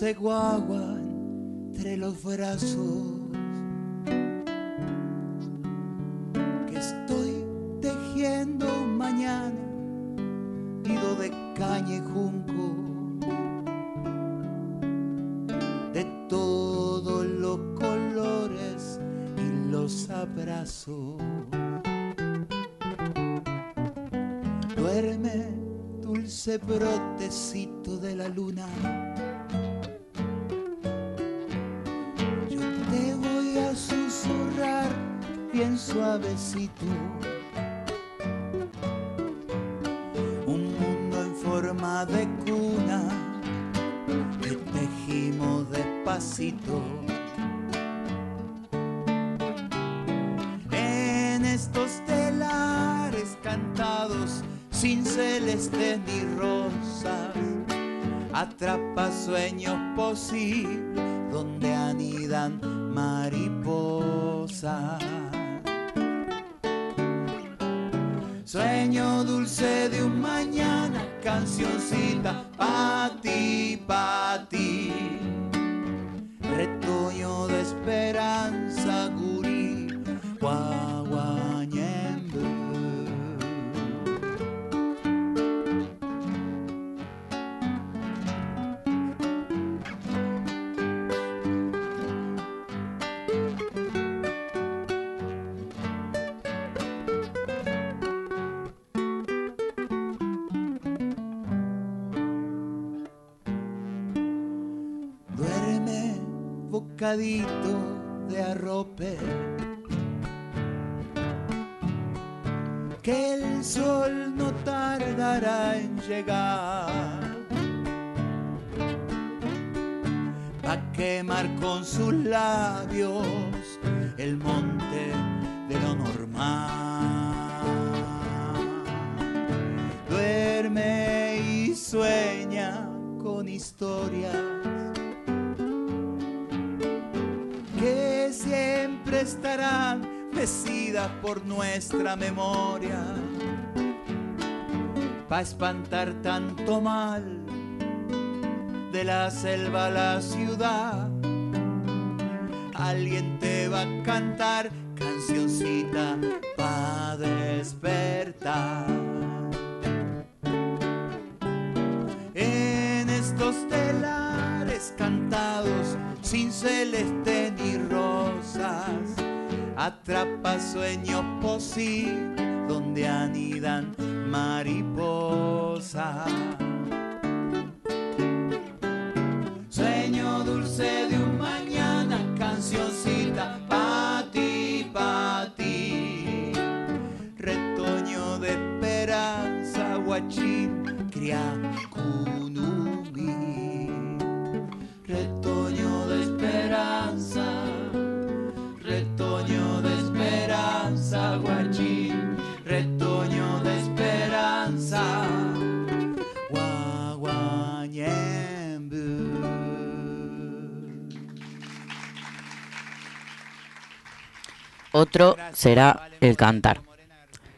guagua entre los brazos. Que estoy tejiendo mañana, nido de caña y junco. De todos los colores y los abrazos. Duerme, dulce brotecito de la luna. Un mundo en forma de cuna que tejimos despacito. En estos telares cantados sin celeste ni rosas, atrapa sueños posibles de arrope. Nuestra memoria, pa' espantar tanto mal de la selva a la ciudad. Alguien te va a cantar cancioncita pa' despertar. En estos telares cantados sin celeste ni rosas, atrapa sueños posibles donde anidan mariposas. Sueño dulce de un mañana, cancioncita pa' ti, pa' ti. Retoño de esperanza, guachín, criacunumi. Otro será el cantar.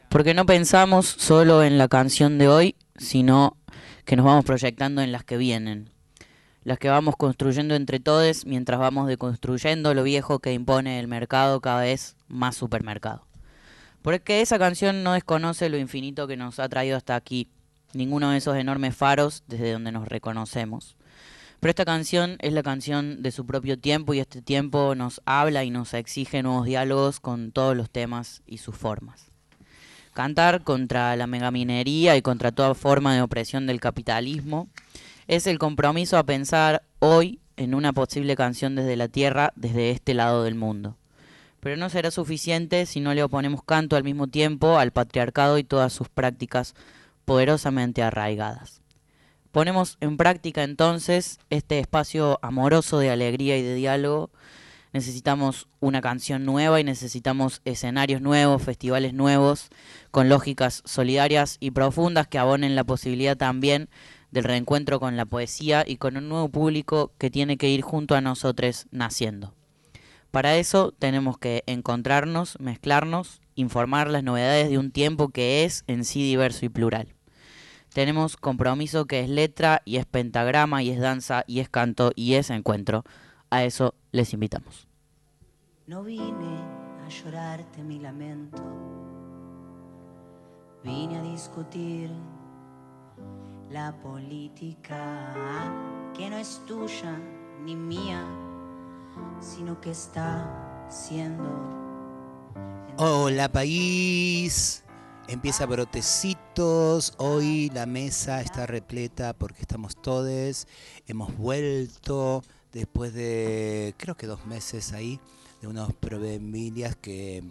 Porque no pensamos solo en la canción de hoy, sino que nos vamos proyectando en las que vienen. Las que vamos construyendo entre todos mientras vamos deconstruyendo lo viejo que impone el mercado cada vez más supermercado. Porque esa canción no desconoce lo infinito que nos ha traído hasta aquí, ninguno de esos enormes faros desde donde nos reconocemos. Pero esta canción es la canción de su propio tiempo y este tiempo nos habla y nos exige nuevos diálogos con todos los temas y sus formas. Cantar contra la megaminería y contra toda forma de opresión del capitalismo es el compromiso a pensar hoy en una posible canción desde la tierra, desde este lado del mundo. Pero no será suficiente si no le oponemos canto al mismo tiempo al patriarcado y todas sus prácticas poderosamente arraigadas. Ponemos en práctica entonces este espacio amoroso de alegría y de diálogo. Necesitamos una canción nueva y necesitamos escenarios nuevos, festivales nuevos, con lógicas solidarias y profundas que abonen la posibilidad también del reencuentro con la poesía y con un nuevo público que tiene que ir junto a nosotros naciendo. Para eso tenemos que encontrarnos, mezclarnos, informar las novedades de un tiempo que es en sí diverso y plural. tenemos compromiso que es letra y es pentagrama y es danza y es canto y es encuentro. A eso les invitamos. No vine a llorarte mi lamento, vine a discutir la política que no es tuya ni mía, sino que está siendo... Hola país, empieza Brotecitos, hoy la mesa está repleta porque estamos todos, hemos vuelto después de creo que dos meses ahí, de unos problemillas que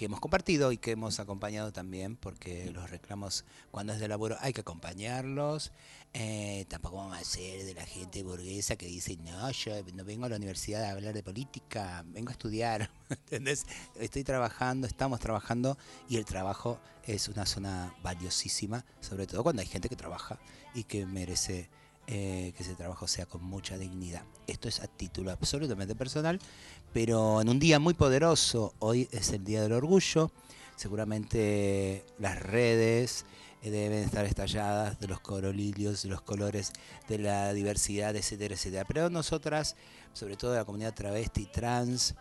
que hemos compartido y que hemos acompañado también, porque los reclamos cuando es de laburo hay que acompañarlos. Eh, tampoco vamos a ser de la gente burguesa que dice, no, yo no vengo a la universidad a hablar de política, vengo a estudiar. ¿Entendés? Estoy trabajando, estamos trabajando y el trabajo es una zona valiosísima, sobre todo cuando hay gente que trabaja y que merece eh, que ese trabajo sea con mucha dignidad. Esto es a título absolutamente personal, pero en un día muy poderoso, hoy es el Día del Orgullo, seguramente las redes deben estar estalladas de los corolilios, de los colores, de la diversidad, etcétera, etcétera. Pero nosotras, sobre todo la comunidad travesti, trans,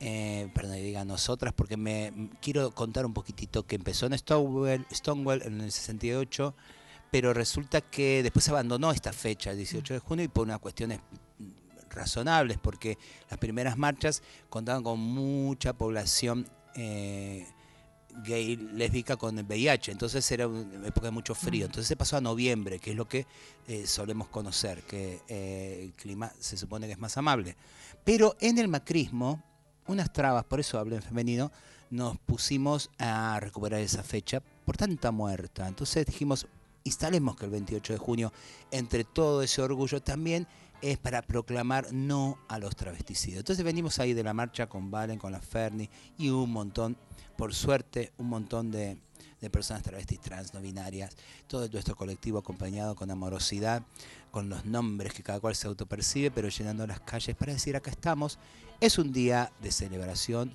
eh, perdón, diga nosotras, porque me quiero contar un poquitito que empezó en Stonewall, Stonewall en el 68, pero resulta que después abandonó esta fecha, el 18 de junio, y por unas cuestiones razonables, porque las primeras marchas contaban con mucha población eh, gay, lésbica con el VIH, entonces era una época de mucho frío, entonces se pasó a noviembre, que es lo que eh, solemos conocer, que eh, el clima se supone que es más amable. Pero en el macrismo, unas trabas, por eso hablo en femenino, nos pusimos a recuperar esa fecha por tanta muerta. Entonces dijimos, instalemos que el 28 de junio, entre todo ese orgullo, también es para proclamar no a los travesticidios. Entonces venimos ahí de la marcha con Valen, con la Ferni y un montón, por suerte, un montón de, personas travestis, trans, no binarias, todo nuestro colectivo acompañado con amorosidad, con los nombres que cada cual se autopercibe, pero llenando las calles para decir acá estamos. Es un día de celebración,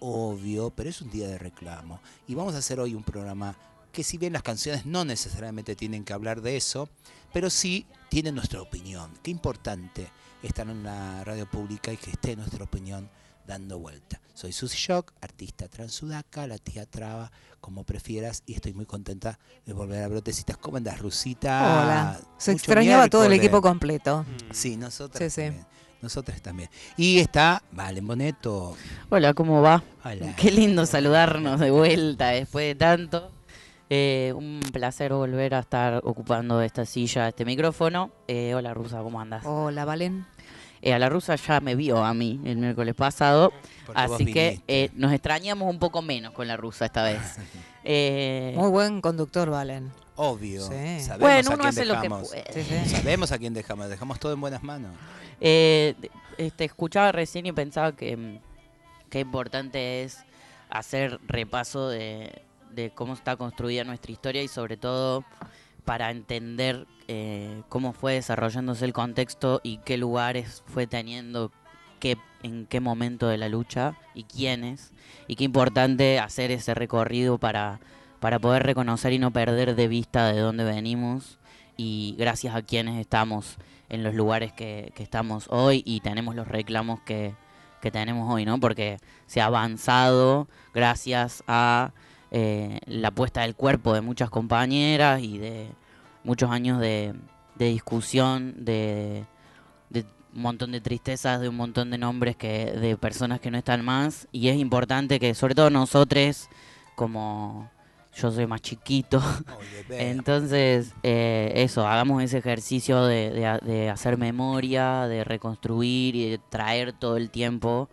obvio, pero es un día de reclamo. Y vamos a hacer hoy un programa que si bien las canciones no necesariamente tienen que hablar de eso, pero sí tienen nuestra opinión. Qué importante estar en la radio pública y que esté nuestra opinión dando vuelta. Soy Susi Shock, artista transudaca, la tía Traba, como prefieras, y estoy muy contenta de volver a Brotecitas. ¿Cómo andas, Rusita? Hola. Se extrañaba todo el equipo completo. Sí, nosotras también. Nosotras también. Y está Valen Boneto. Hola, ¿cómo va? Hola. Qué lindo saludarnos de vuelta después de tanto. Eh, un placer volver a estar ocupando esta silla, este micrófono. Eh, hola Rusa, ¿cómo andas? Hola Valen. Eh, a la rusa ya me vio a mí el miércoles pasado, así que nos extrañamos un poco menos con la rusa esta vez. Muy buen conductor, Valen. Obvio. Sabemos bueno, uno hace lo que puede. Sabemos a quién dejamos, dejamos todo en buenas manos. te escuchaba recién y pensaba que qué importante es hacer repaso de, de cómo está construida nuestra historia y sobre todo para entender eh, cómo fue desarrollándose el contexto y qué lugares fue teniendo qué, en qué momento de la lucha y quiénes. Y qué importante hacer ese recorrido para, para poder reconocer y no perder de vista de dónde venimos y gracias a quienes estamos en los lugares que, que estamos hoy y tenemos los reclamos que, que tenemos hoy, ¿no? Porque se ha avanzado gracias a eh, la puesta del cuerpo de muchas compañeras y de muchos años de, discusión, de, un montón de tristezas, de un montón de nombres que de personas que no están más. Y es importante que, sobre todo nosotros, como yo soy más chiquito, entonces eh, eso, hagamos ese ejercicio de, de hacer memoria, de reconstruir y de traer todo el tiempo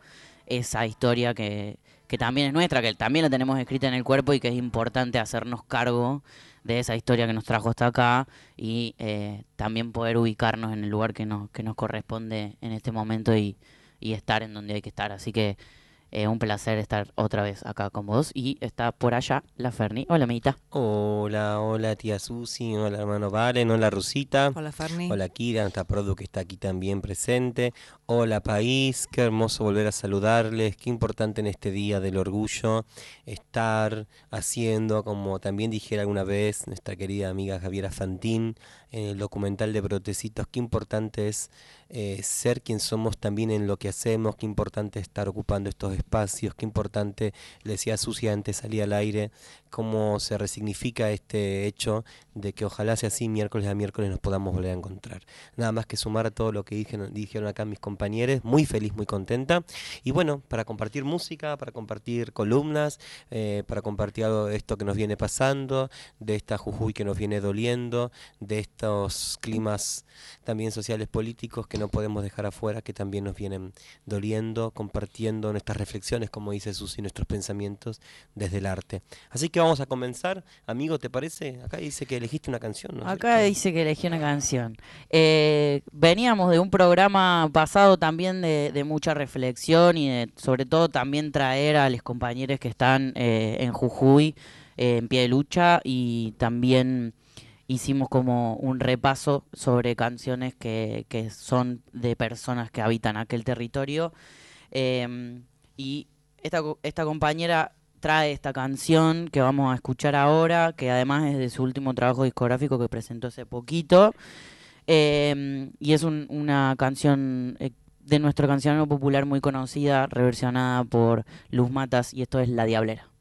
esa historia que, que también es nuestra, que también la tenemos escrita en el cuerpo y que es importante hacernos cargo de esa historia que nos trajo hasta acá y eh, también poder ubicarnos en el lugar que nos, que nos corresponde en este momento y, estar en donde hay que estar. Así que Eh, un placer estar otra vez acá con vos y está por allá la Ferni. Hola, Meita. Hola, hola tía Susi, hola hermano Valen, hola Rosita. Hola Ferni. Hola Kira, nuestra Produ que está aquí también presente. Hola país, qué hermoso volver a saludarles, qué importante en este día del orgullo estar haciendo, como también dijera alguna vez nuestra querida amiga Javiera Fantín, en el documental de Brotecitos, qué importante es eh, ser quien somos también en lo que hacemos, qué importante estar ocupando estos espacios, qué importante, le decía Susi antes, salía al aire, cómo se resignifica este hecho de que ojalá sea así miércoles a miércoles nos podamos volver a encontrar. Nada más que sumar a todo lo que dijeron, dijeron acá mis compañeros, muy feliz, muy contenta. Y bueno, para compartir música, para compartir columnas, eh, para compartir algo de esto que nos viene pasando, de esta Jujuy que nos viene doliendo, de estos climas también sociales políticos que no podemos dejar afuera, que también nos vienen doliendo, compartiendo nuestras reflexiones, como dice Susi, nuestros pensamientos desde el arte. Así que vamos a comenzar. Amigo, ¿te parece? Acá dice que elegiste una canción. ¿no? Acá dice que elegí una canción. Eh, veníamos de un programa pasado también de, mucha reflexión y de, sobre todo también traer a los compañeros que están eh, en Jujuy eh, en pie de lucha y también hicimos como un repaso sobre canciones que, que son de personas que habitan aquel territorio. y esta, esta compañera trae esta canción que vamos a escuchar ahora, que además es de su último trabajo discográfico que presentó hace poquito. Em, y es una canción eh, de nuestro canción popular muy conocida, reversionada por Luz Matas, y esto es La Diablera.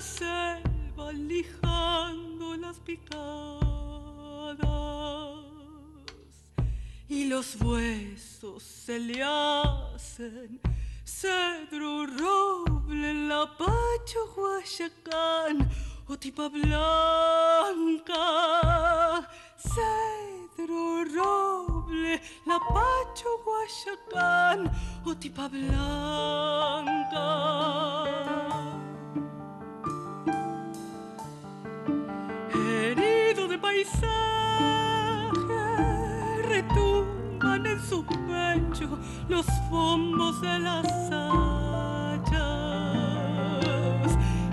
Selva lijando las picadas. Y los huesos se le hacen cedro roble lapacho guayacán o tipa blanca. Cedro roble lapacho guayacán o tipa blanca paisaje retumban en su pecho los fombos de las hachas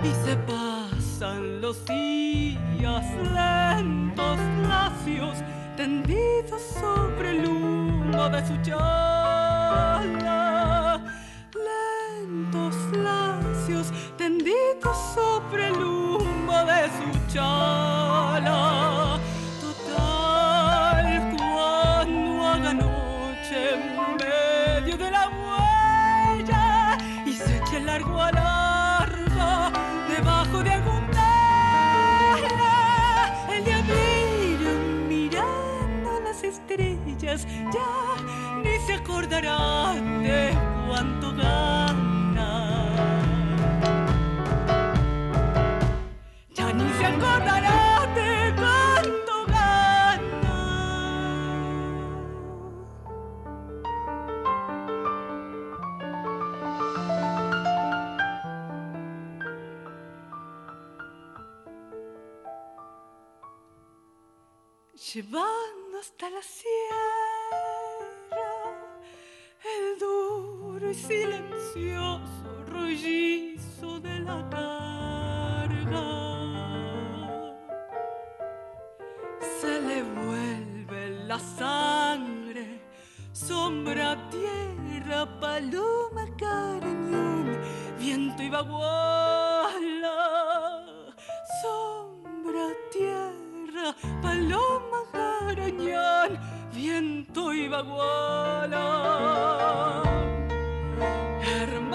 y se pasan los días lentos, lacios, tendidos sobre el humo de su chala. Lentos, lacios, tendidos sobre el humo de su chala. largo a largo debajo de algún tela el diablillo mirando las estrellas ya ni se acordará de se acordará de cuánto llevando hasta la sierra el duro y silencioso rollizo de la carga. Se le vuelve la sangre, sombra, tierra, paloma, carañón, viento y baguala, sombra, tierra, paloma, viento y baguala. Hermano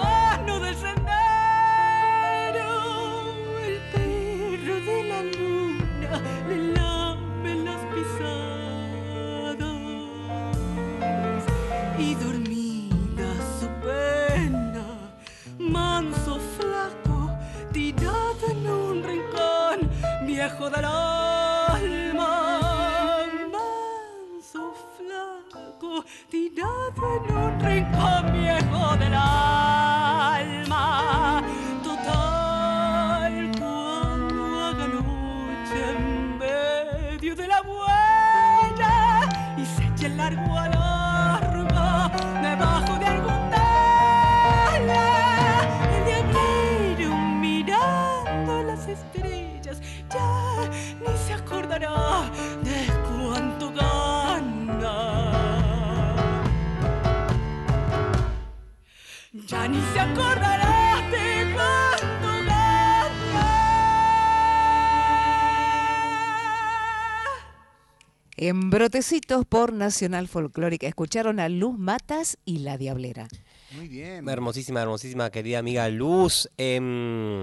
Brotecitos por Nacional Folclórica escucharon a Luz Matas y La Diablera. Muy bien. Hermosísima, hermosísima querida amiga Luz. Em, eh,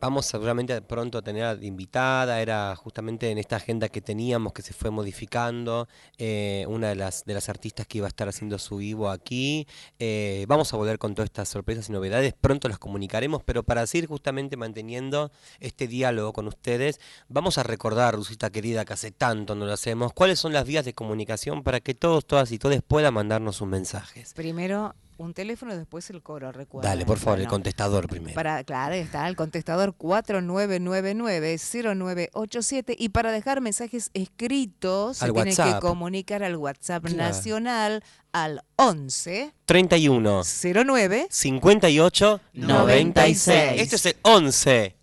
vamos seguramente pronto a tener invitada, era justamente en esta agenda que teníamos que se fue modificando, eh, una de las, de las artistas que iba a estar haciendo su vivo aquí. Eh, vamos a volver con todas estas sorpresas y novedades, pronto las comunicaremos, pero para seguir justamente manteniendo este diálogo con ustedes, vamos a recordar, Lucita querida, que hace tanto no lo hacemos, cuáles son las vías de comunicación para que todos, todas y todos puedan mandarnos sus mensajes. Primero un teléfono y después el coro, recuerda. Dale, por favor, el contestador primero. Para, claro, está el contestador 4999-0987 y para dejar mensajes escritos se tienen que comunicar al WhatsApp nacional al 11 31 09 58 96. Este es el 11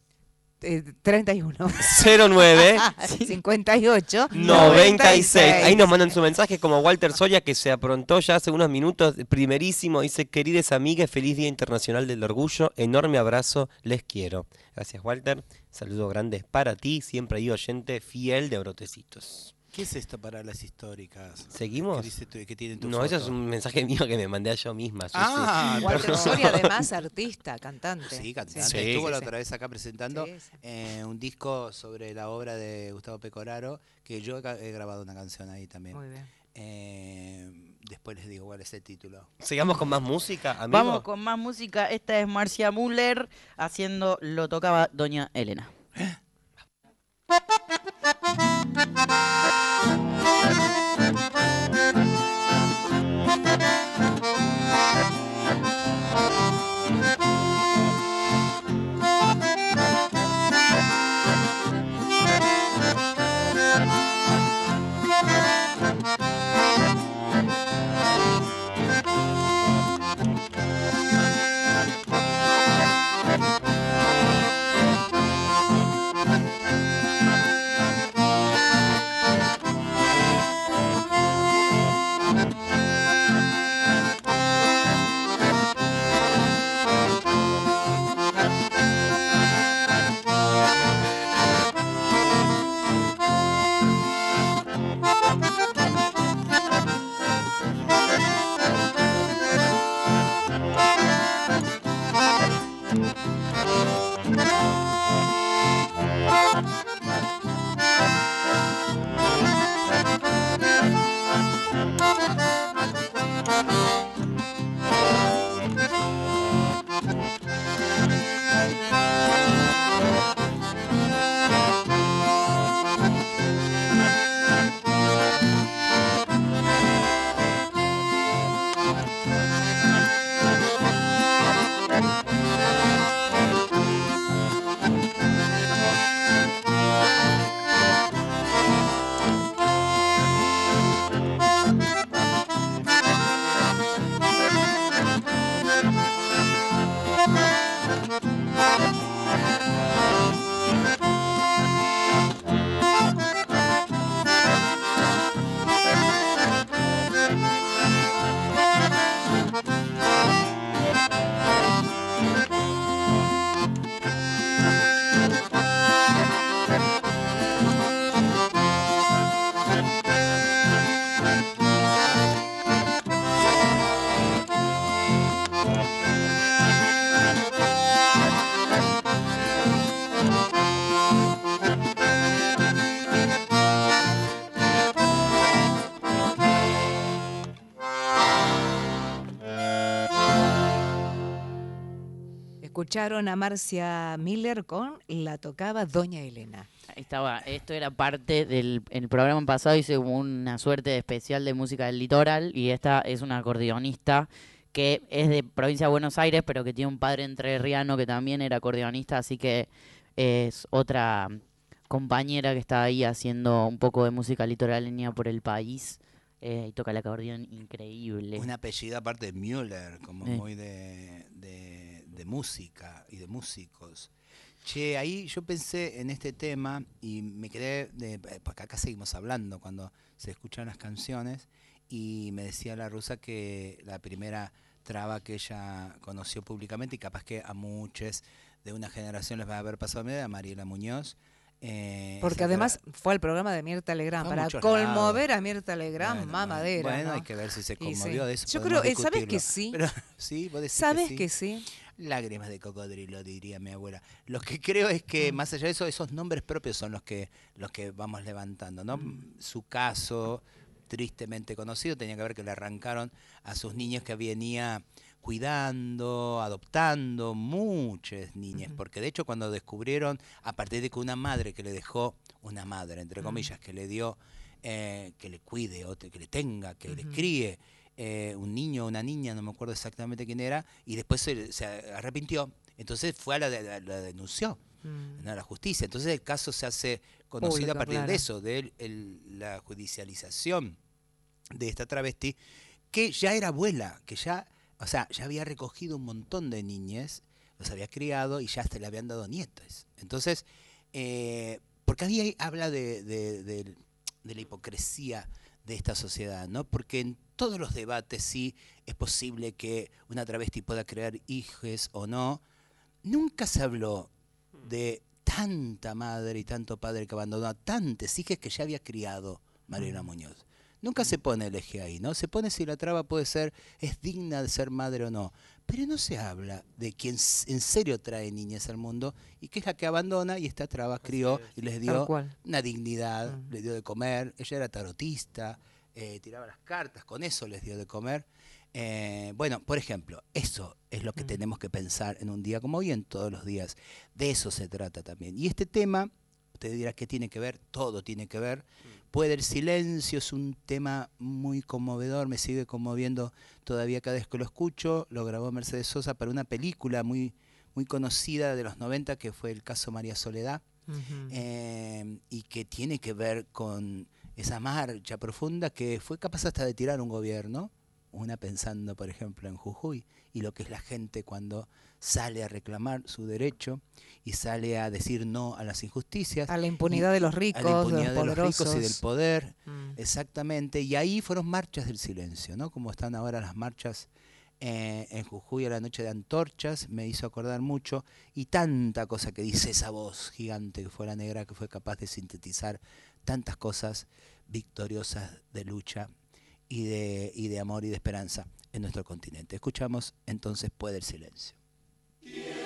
31. 09 58 96. Ahí nos mandan su mensaje como Walter Soya que se aprontó ya hace unos minutos, primerísimo, dice, queridas amigas, feliz Día Internacional del Orgullo, enorme abrazo, les quiero. Gracias Walter, saludos grandes para ti, siempre hay oyente fiel de Brotecitos. ¿Qué es esto para las históricas? ¿Seguimos? ¿Qué tienen tu no, eso es un mensaje mío que me mandé a yo misma. ah, Walter Soria, además, artista, cantante. Sí, cantante. Estuvo la otra vez acá presentando eh, un disco sobre la obra de Gustavo Pecoraro, que yo he grabado una canción ahí también. Muy bien. Eh, después les digo cuál es el título. Sigamos con más música, amigo. Vamos con más música. Esta es Marcia Müller haciendo Lo tocaba Doña Elena. ¿Eh? Thank you. Escucharon a Marcia Miller con La tocaba Doña Elena. estaba, esto era parte del el programa pasado, hice una suerte de especial de música del litoral y esta es una acordeonista que es de provincia de Buenos Aires, pero que tiene un padre entrerriano que también era acordeonista, así que es otra compañera que está ahí haciendo un poco de música litoraleña por el país. Eh, y toca el acordeón increíble. Un apellido aparte de Müller, como muy de de música y de músicos. Che, ahí yo pensé en este tema y me quedé, de, porque acá seguimos hablando cuando se escuchan las canciones, y me decía la rusa que la primera traba que ella conoció públicamente y capaz que a muchos de una generación les va a haber pasado a Mariela Muñoz. Eh, Porque además fue al programa de Mirta Legrand para conmover a Mirta Legrand, mamadera. Bueno, hay que ver si se conmovió de eso. Yo creo, eh, ¿sabes que sí? sí, vos decís ¿Sabes que que sí? Lágrimas de cocodrilo, diría mi abuela. Lo que creo es que, mm. más allá de eso, esos nombres propios son los que, los que vamos levantando, ¿no? Mm. Su caso, tristemente conocido, tenía que ver que le arrancaron a sus niños que venía cuidando, adoptando muchas niñas, porque de hecho cuando descubrieron, a partir de que una madre que le dejó, una madre, entre comillas, que le dio, eh, que le cuide, o que le tenga, que le críe, eh, un niño o una niña, no me acuerdo exactamente quién era, y después se, arrepintió. Entonces fue a la, la, denunció mm. a la justicia. Entonces el caso se hace conocido a partir de eso, de la judicialización de esta travesti, que ya era abuela, que ya, o sea, ya había recogido un montón de niñas, los había criado y ya hasta le habían dado nietos. Entonces, eh, porque ahí habla de, de la hipocresía de esta sociedad, ¿no? Porque en todos los debates sí es posible que una travesti pueda crear hijos o no. Nunca se habló de tanta madre y tanto padre que abandonó a tantas hijas que ya había criado Mariela Muñoz. Nunca se pone el eje ahí, ¿no? Se pone si la traba puede ser, es digna de ser madre o no. Pero no se habla de quien en serio trae niñas al mundo y que es la que abandona y esta traba crió y les dio una dignidad, le dio de comer. Ella era tarotista, eh, tiraba las cartas, con eso les dio de comer. Eh, bueno, por ejemplo, eso es lo que tenemos que pensar en un día como hoy, en todos los días. De eso se trata también. Y este tema, usted dirá, ¿qué tiene que ver? Todo tiene que ver. Puede el silencio, es un tema muy conmovedor, me sigue conmoviendo todavía cada vez que lo escucho. Lo grabó Mercedes Sosa para una película muy, muy conocida de los 90 que fue el caso María Soledad eh, y que tiene que ver con esa marcha profunda que fue capaz hasta de tirar un gobierno, una pensando por ejemplo en Jujuy y lo que es la gente cuando sale a reclamar su derecho y sale a decir no a las injusticias. A la impunidad de los ricos, a la impunidad de los, ricos y del poder, mm. exactamente. Y ahí fueron marchas del silencio, ¿no? Como están ahora las marchas eh, en Jujuy a la noche de antorchas, me hizo acordar mucho, y tanta cosa que dice esa voz gigante que fue la negra, que fue capaz de sintetizar tantas cosas victoriosas de lucha y de, y de amor y de esperanza en nuestro continente. Escuchamos entonces Puede el Silencio. Que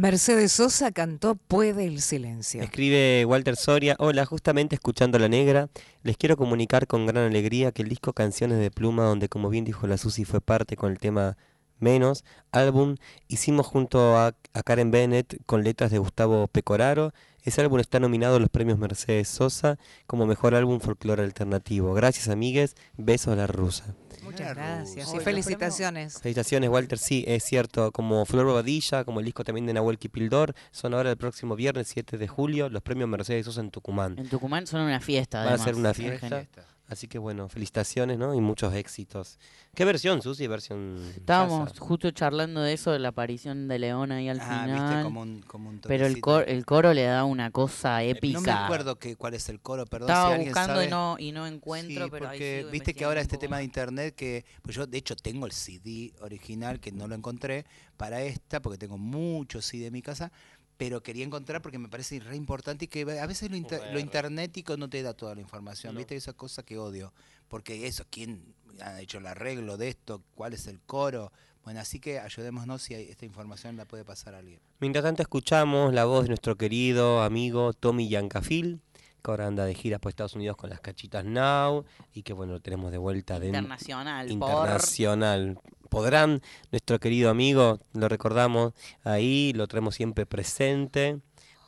Mercedes Sosa cantó Puede el silencio. Escribe Walter Soria, hola, justamente escuchando La Negra, les quiero comunicar con gran alegría que el disco Canciones de Pluma, donde como bien dijo la Susi fue parte con el tema Menos, álbum, hicimos junto a, a Karen Bennett con letras de Gustavo Pecoraro. Ese álbum está nominado a los premios Mercedes Sosa como mejor álbum folclore alternativo. Gracias amigues, besos a la rusa. Muchas gracias y felicitaciones. Felicitaciones, Walter. Sí, es cierto. Como Flor Bobadilla, como el disco también de Nahuel Kipildor, son ahora el próximo viernes 7 de julio los premios Mercedes Sosa en Tucumán. En Tucumán son una fiesta. Va a ser una fiesta. Así que bueno, felicitaciones, ¿no? Y muchos éxitos. ¿Qué versión, Susi? Versión. Estábamos justo charlando de eso, de la aparición de León ahí al ah, final. Como un, como un pero el, cor, el coro le da una cosa épica. No me acuerdo que, cuál es el coro, perdón. Estaba buscando y no, y no encuentro, pero porque viste que ahora este tema de internet que. Pues yo, de hecho, tengo el CD original que no lo encontré para esta, porque tengo muchos CD en mi casa pero quería encontrar porque me parece re importante y que a veces lo, lo internético no te da toda la información, ¿viste? Esa cosa que odio, porque eso, ¿quién ha hecho el arreglo de esto? ¿Cuál es el coro? Bueno, así que ayudémonos si esta información la puede pasar a alguien. Mientras tanto escuchamos la voz de nuestro querido amigo Tommy Yancafil, que ahora anda de gira por Estados Unidos con las cachitas Now y que bueno, lo tenemos de vuelta de internacional. Internacional podrán, nuestro querido amigo, lo recordamos ahí, lo traemos siempre presente,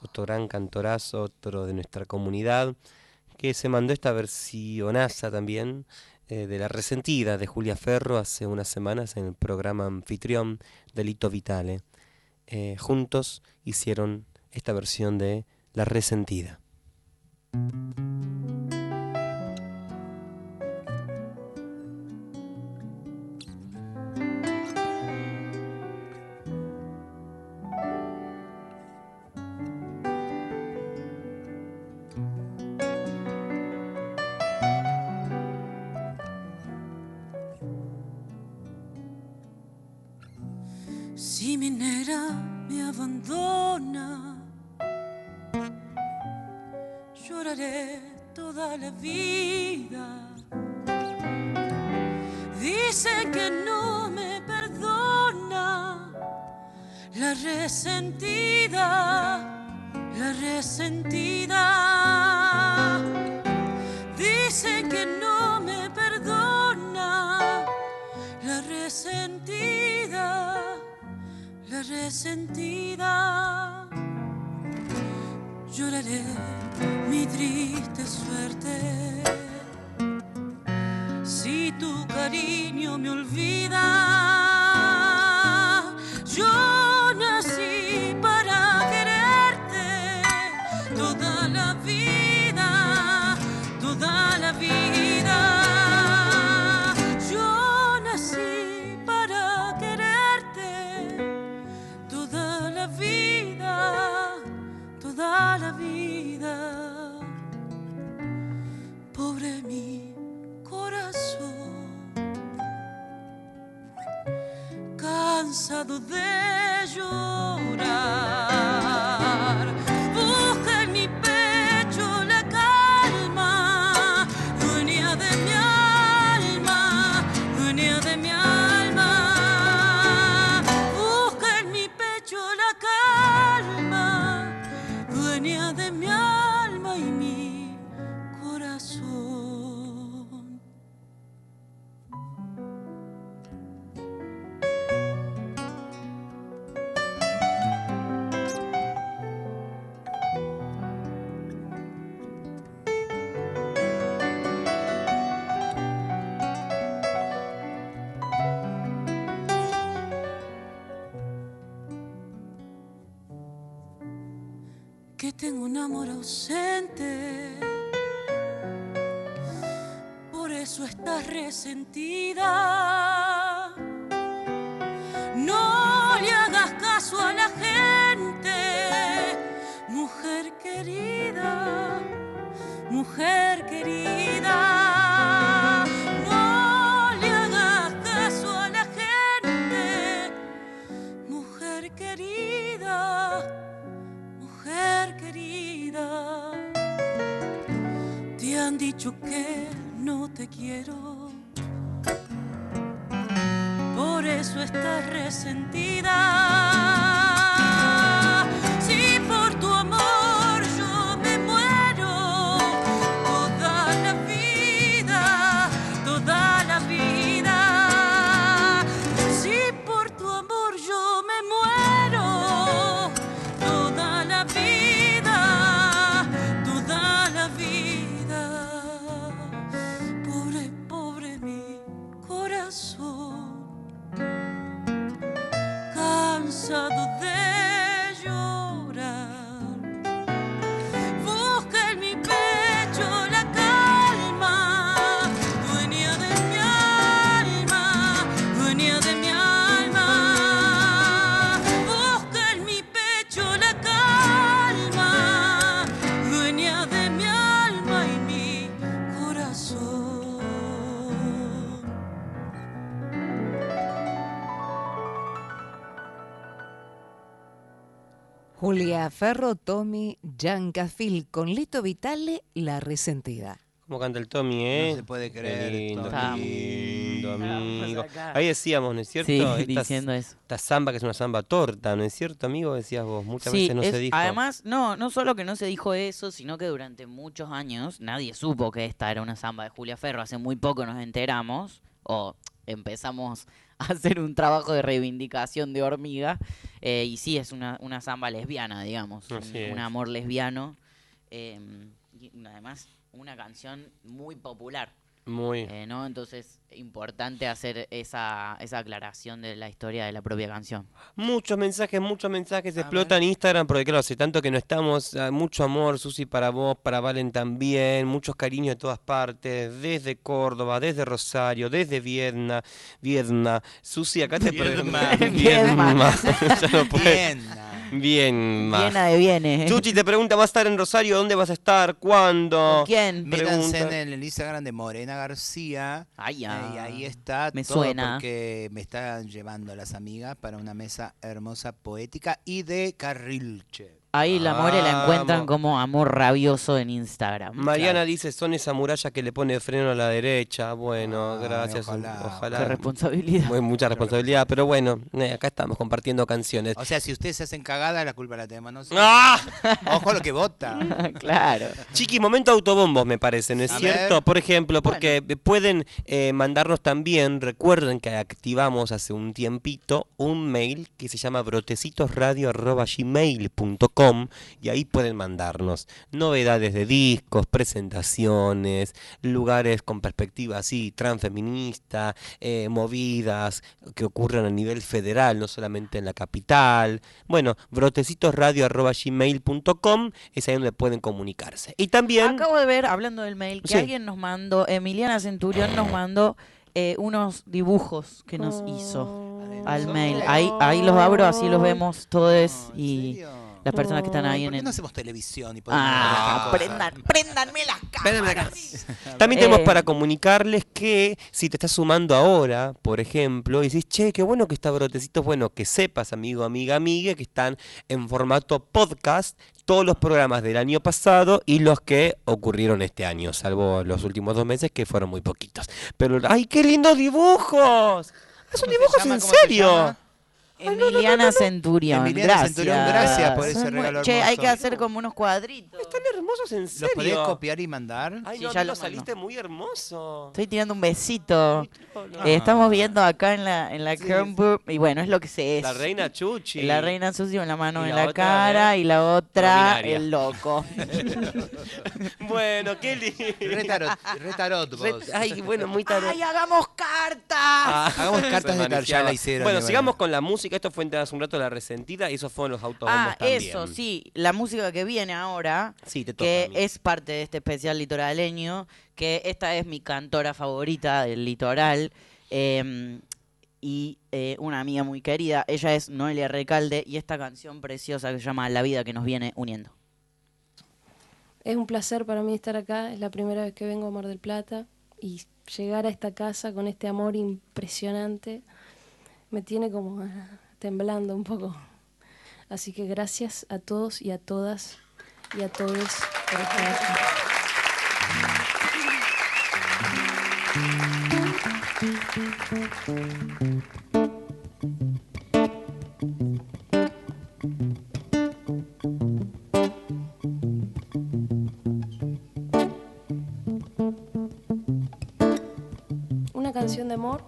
otro gran cantorazo, otro de nuestra comunidad, que se mandó esta versionaza también eh, de La Resentida de Julia Ferro hace unas semanas en el programa anfitrión Delito Vitale. Eh, juntos hicieron esta versión de La resentida amor ausente. Por eso estás resentida. No le hagas caso a la gente, mujer querida, mujer quiero. Por eso estás resentida. Ferro, Tommy, Phil con Lito Vitale, La Resentida. ¿Cómo canta el Tommy, eh? No se puede Qué creer, lindo, lindo, amigo. Ahí decíamos, ¿no es cierto? Sí, Esta- diciendo eso. Esta samba que es una samba torta, ¿no es cierto, amigo? Decías vos, muchas Sí, veces no es- se dijo. además, no, no solo que no se dijo eso, sino que durante muchos años nadie supo que esta era una samba de Julia Ferro. Hace muy poco nos enteramos, o empezamos hacer un trabajo de reivindicación de hormiga, eh, y sí, es una, una samba lesbiana, digamos, un, amor lesbiano, eh, y además una canción muy popular. Muy. Eh, ¿no? Entonces, importante hacer esa, esa aclaración de la historia de la propia canción. Muchos mensajes, muchos mensajes A explotan Instagram porque claro, hace tanto que no estamos, ah, mucho amor, Susi para vos, para Valen también, muchos cariños de todas partes, desde Córdoba, desde Rosario, desde Viedma, Viedma, Susi acá te Viedma. Viedma. ya no puedo. Bien. Viedma. Llena de bienes. Chuchi te pregunta, ¿vas a estar en Rosario? ¿Dónde vas a estar? ¿Cuándo? ¿Con quién? Métanse Pregunta. en el Instagram de Morena García. Ay, ya. Y ahí está Me todo suena. porque me están llevando las amigas para una mesa hermosa, poética y de carrilche. Ahí la More la encuentran Vamos. como amor rabioso en Instagram. Mariana dice, son esa muralla que le pone freno a la derecha. Bueno, Ay, gracias. ojalá. Ojalá. Qué responsabilidad. Muy- mucha responsabilidad, pero bueno, eh, acá estamos compartiendo canciones. O sea, si ustedes se hacen cagada, la culpa la tenemos nosotros. ¡Ah! Ojo lo que vota. claro. Chiqui, momento autobombos me parece, ¿no es A cierto? ver. Por ejemplo, porque pueden eh, mandarnos también, recuerden que activamos hace un tiempito un mail que se llama brotecitosradio.gmail.com gmail.com y ahí pueden mandarnos novedades de discos, presentaciones, lugares con perspectiva así, transfeminista, eh, movidas que ocurran a nivel federal, no solamente en la capital. Bueno, brotecitosradio.gmail.com es ahí donde pueden comunicarse. Y también... Acabo de ver, hablando del mail, que Sí. alguien nos mandó, Emiliana Centurión nos mandó eh, unos dibujos que nos hizo al mail. Ahí, ahí los abro, así los vemos todos ¿En y? Las personas que están ahí ¿Por en qué el... no hacemos televisión y podemos Ah, estas cosas? prendan, préndanme las cámaras. También tenemos Eh. para comunicarles que si te estás sumando ahora, por ejemplo, y dices, che, qué bueno que está Brotecitos, bueno, que sepas, amigo, amiga, amiga, que están en formato podcast todos los programas del año pasado y los que ocurrieron este año, salvo los últimos dos meses que fueron muy poquitos. Pero, ¡ay, qué lindos dibujos! ¡Son ¿Cómo se dibujos llama? en ¿Cómo se serio! llama? Emiliana Centurión, Emiliana gracias. Centurión, gracias por ese Son muy- regalo Che, hay que hacer como unos cuadritos. Están hermosos en ¿Los serio. podés copiar y mandar? Ay, Sí, no, ya lo saliste muy hermoso. Estoy tirando un besito. Ah. Eh, estamos viendo acá en la, en la Chromebook, y bueno, es lo que se es. La reina Chuchi. La reina sucia con la mano Y en la la, otra, cara y la otra el loco. Bueno, qué lindo. Re tarot, re tarot vos. Ay, bueno, muy tarot. ¡Ay, hagamos cartas! Ah, Hagamos cartas de tar- ya la hicieron, bueno. sigamos con la música. Esto fue hace un rato la resentida y esos fueron los autobombos Ah, también. eso, sí. La música que viene ahora, Sí, te toca. que es parte de este especial litoraleño, que esta es mi cantora favorita del litoral. eh, y eh, una amiga muy querida, ella es Noelia Recalde y esta canción preciosa que se llama La vida que nos viene uniendo. Es un placer para mí estar acá, es la primera vez que vengo a Mar del Plata y llegar a esta casa con este amor impresionante me tiene como temblando un poco. Así que gracias a todos y a todas y a todos por estar. Una canción de amor.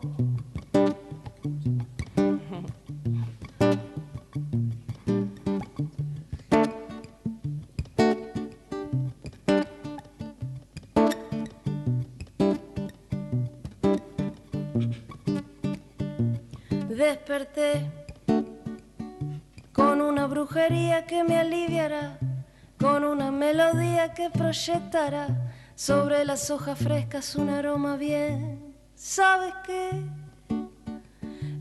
Desperté con una brujería que me aliviará, con una melodía que proyectará sobre las hojas frescas un aroma bien. ¿Sabes qué?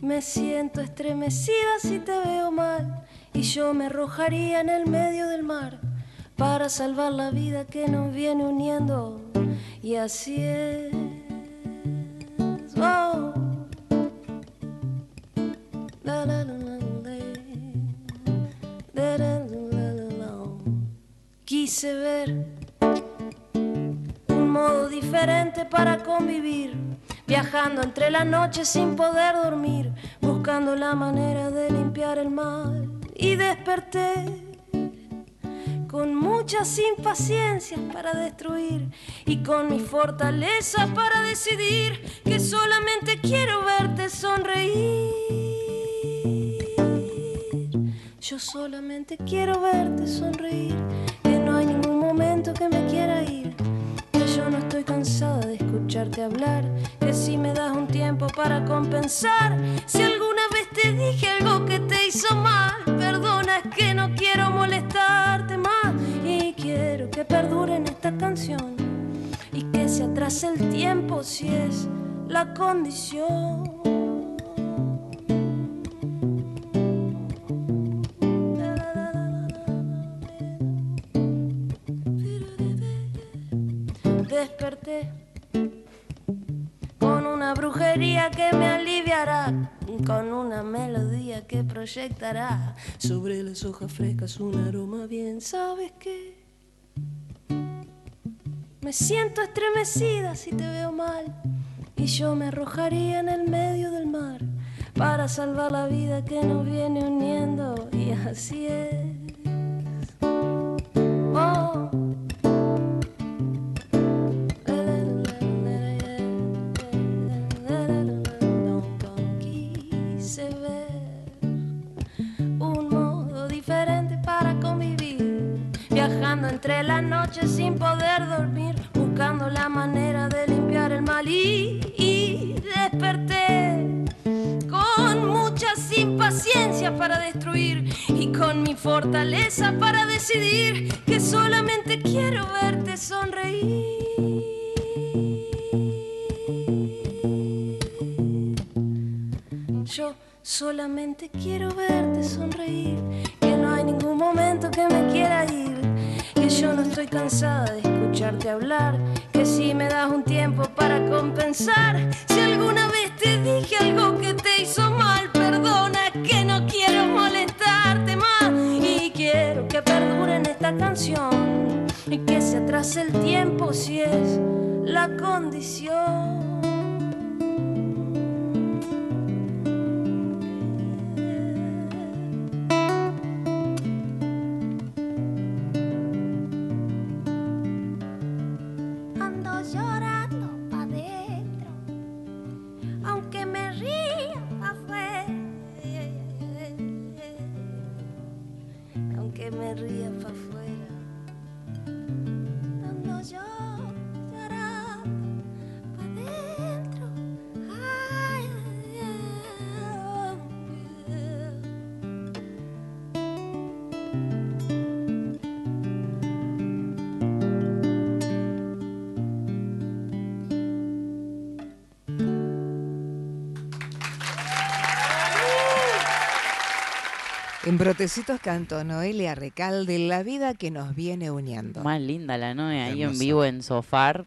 Me siento estremecida si te veo mal y yo me arrojaría en el medio del mar para salvar la vida que nos viene uniendo y así es. Quise ver un modo diferente para convivir, viajando entre la noche sin poder dormir, buscando la manera de limpiar el mal y desperté con muchas impaciencias para destruir y con mi fortaleza para decidir que solamente quiero verte sonreír. Yo solamente quiero verte sonreír, que no hay ningún momento que me quiera ir, que yo no estoy cansada de escucharte hablar, que si me das un tiempo para compensar, si alguna vez te dije algo que te hizo mal, perdona es que no quiero molestarte más y quiero que perdure en esta canción y que se atrase el tiempo si es la condición. Desperté con una brujería que me aliviará, con una melodía que proyectará sobre las hojas frescas un aroma bien. ¿Sabes qué? Me siento estremecida si te veo mal y yo me arrojaría en el medio del mar para salvar la vida que nos viene uniendo y así es. Oh. Entre la noche sin poder dormir, buscando la manera de limpiar el mal y, desperté con mucha impaciencia para destruir y con mi fortaleza para decidir que solamente quiero verte sonreír. Yo solamente quiero verte sonreír, que no hay ningún momento que me quiera ir, yo no estoy cansada de escucharte hablar, que si me das un tiempo para compensar, si alguna vez te dije algo que te hizo mal, perdona que no quiero molestarte más y quiero que perdure en esta canción y que se atrase el tiempo si es la condición. Aunque me En Brotecitos cantó Noelia Recalde la vida que nos viene uniendo. Más linda la Noe ahí en vivo en Sofar.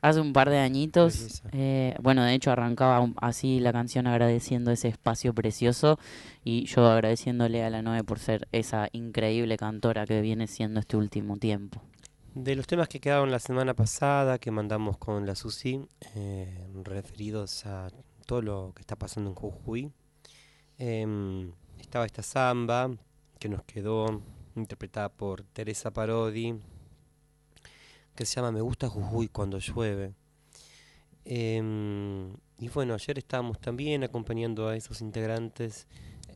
Hace un par de añitos. Eh, bueno, de hecho arrancaba así la canción agradeciendo ese espacio precioso y yo agradeciéndole a la Noe por ser esa increíble cantora que viene siendo este último tiempo. De los temas que quedaron la semana pasada, que mandamos con la Susi, eh, referidos a todo lo que está pasando en Jujuy, em, estaba esta samba que nos quedó interpretada por Teresa Parodi, que se llama Me gusta Jujuy cuando llueve. Em, y bueno, ayer estábamos también acompañando a esos integrantes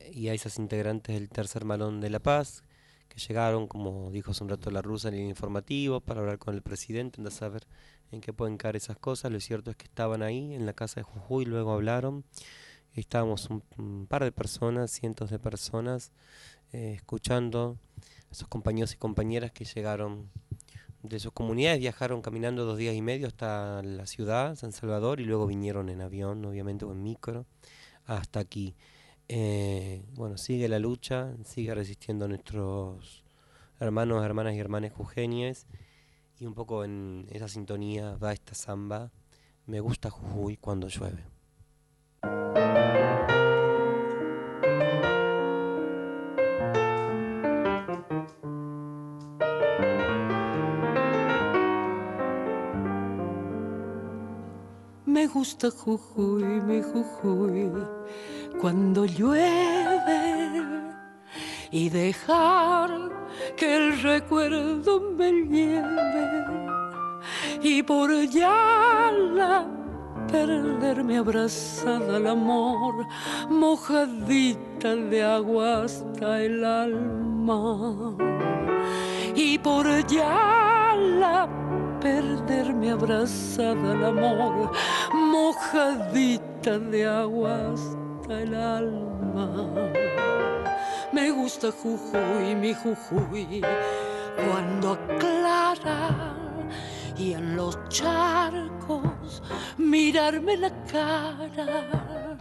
eh, y a esas integrantes del Tercer Malón de La Paz, que llegaron, como dijo hace un rato la rusa en el informativo, para hablar con el presidente, a saber en qué pueden caer esas cosas. Lo cierto es que estaban ahí en la casa de Jujuy, luego hablaron. Estábamos un, par de personas, cientos de personas, eh, escuchando a esos compañeros y compañeras que llegaron de sus comunidades, viajaron caminando dos días y medio hasta la ciudad, San Salvador, y luego vinieron en avión, obviamente, o en micro, hasta aquí. Eh, bueno, sigue la lucha, sigue resistiendo nuestros hermanos, hermanas y hermanas jujeñes, y un poco en esa sintonía va esta samba, me gusta Jujuy cuando llueve. Me gusta Jujuy, mi Jujuy, cuando llueve y dejar que el recuerdo me lleve y por la perderme abrazada al amor, mojadita de agua hasta el alma y por la perderme abrazada al amor, mojadita de agua hasta el alma. Me gusta Jujuy, mi Jujuy, cuando aclara y en los charcos mirarme la cara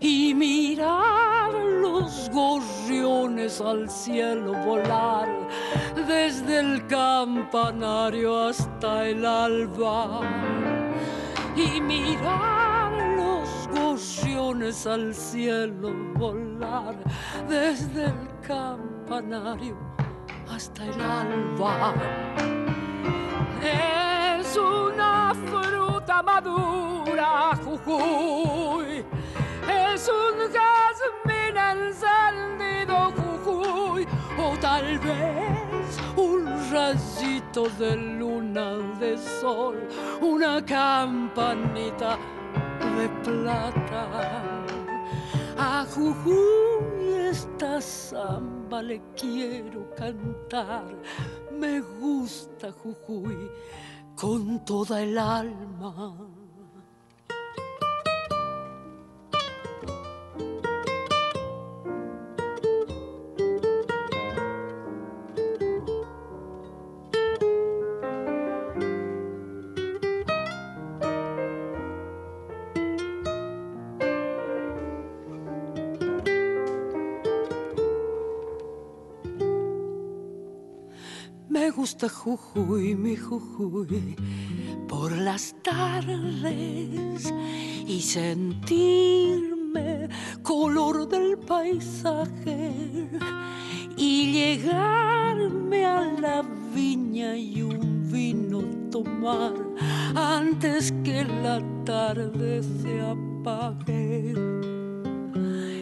y mirar los gorriones al cielo volar desde el campanario hasta el alba y mirar los gorriones al cielo volar desde el campanario hasta el alba. Es una fruta madura, Jujuy. Es un jazmín encendido, Jujuy. O tal vez un rayito de luna de sol, una campanita de plata. A Jujuy esta samba le quiero cantar. Me gusta Jujuy con toda el alma. Gusta Jujuy, mi Jujuy, por las tardes y sentirme color del paisaje y llegarme a la viña y un vino tomar antes que la tarde se apague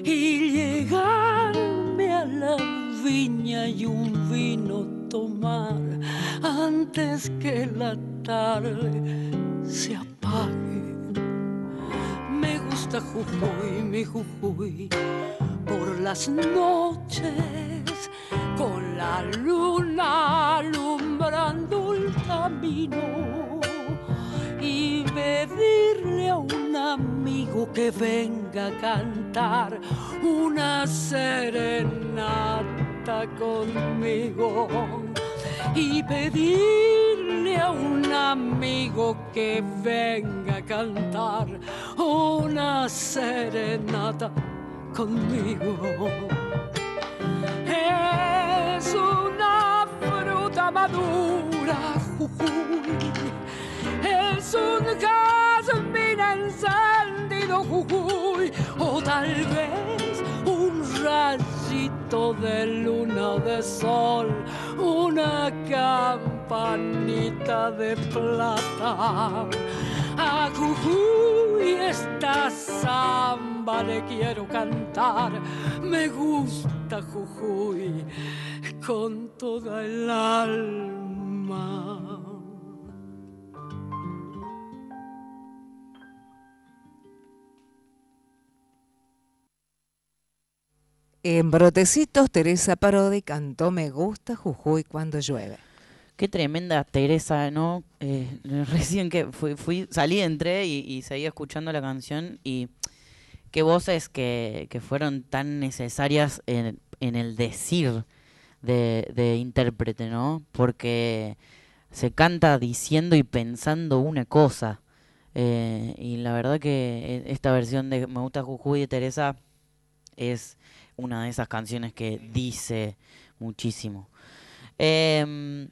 y llegarme a la viña y un vino antes que la tarde se apague. Me gusta Jujuy, mi Jujuy, por las noches con la luna alumbrando el camino y pedirle a un amigo que venga a cantar una serenata conmigo y pedirle a un amigo que venga a cantar una serenata conmigo. Es una fruta madura, Jujuy. Es un jazmín encendido, Jujuy. O tal vez un de luna de sol. Una campanita de plata. A Jujuy esta samba le quiero cantar. Me gusta Jujuy con toda el alma. En Brotecitos, Teresa Parodi cantó Me gusta Jujuy cuando llueve. Qué tremenda Teresa, ¿no? Eh, recién que fui, salí, entré y, y seguía escuchando la canción y qué voces que, que fueron tan necesarias en, en el decir de, de intérprete, ¿no? Porque se canta diciendo y pensando una cosa. Eh, y la verdad que e- esta versión de Me gusta Jujuy de Teresa es una de esas canciones que dice muchísimo. Em,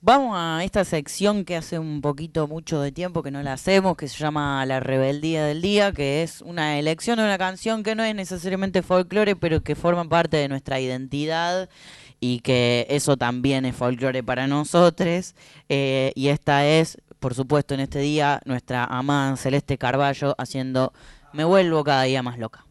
vamos a esta sección que hace un poquito mucho de tiempo que no la hacemos, que se llama La Rebeldía del Día, que es una elección de una canción que no es necesariamente folclore, pero que forma parte de nuestra identidad y que eso también es folclore para nosotros. Eh, y esta es, por supuesto, en este día, nuestra amada Celeste Carballo haciendo Me vuelvo cada día más loca.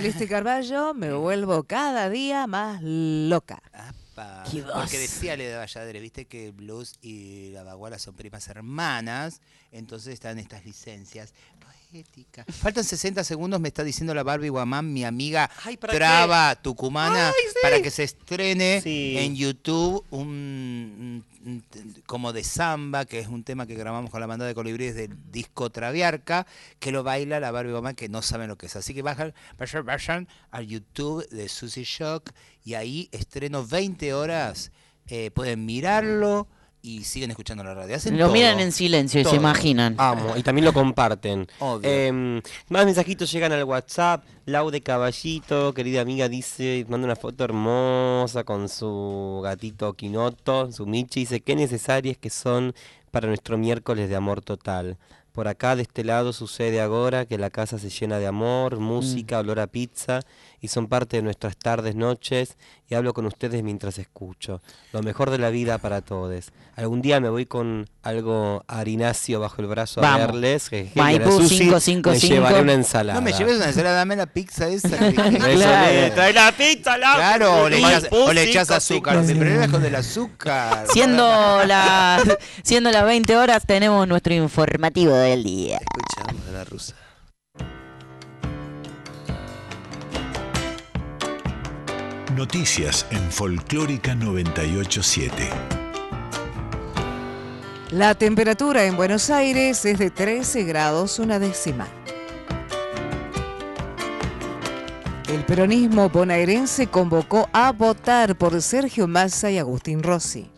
Celeste Carballo, me vuelvo cada día más loca. Qué. Porque decía Leda Valladares, viste que el blues y la baguala son primas hermanas, entonces están estas licencias. Faltan 60 segundos, me está diciendo la Barbie Guamán, mi amiga Ay, ¿para Traba Tucumana, para que se estrene Sí. en YouTube un, un- un- como de samba, que es un tema que grabamos con la banda de colibríes del disco Traviarca, que lo baila la Barbie Guamán, que no saben lo que es. Así que bajan, vayan, vayan al YouTube de Susie Shock y ahí estreno 20 horas, eh, pueden mirarlo y siguen escuchando la radio. Hacen Lo todo. miran en silencio y se imaginan. Amo, y también lo comparten. Obvio. Em, más mensajitos llegan al WhatsApp. Lau de Caballito, querida amiga, dice, manda una foto hermosa con su gatito Quinoto, su Michi. Dice, qué necesarias que son para nuestro miércoles de amor total. Por acá, de este lado, sucede ahora que la casa se llena de amor, música, olor a pizza, y son parte de nuestras tardes, noches, y hablo con ustedes mientras escucho. Lo mejor de la vida para todos. Algún día me voy con algo harinacio bajo el brazo a verles. que Maipú la Susi 555. Me llevaré una ensalada. No me lleves una ensalada, dame la pizza esa. que. Resolé, trae la pizza, la Claro, o le echas, Maipú o le echas 555. azúcar. Mi problema es con el azúcar. Siendo las, siendo las 20 horas, tenemos nuestro informativo del día. Escuchamos a la rusa. Noticias en Folclórica 987. La temperatura en Buenos Aires es de 13 grados una décima. El peronismo bonaerense convocó a votar por Sergio Massa y Agustín Rossi.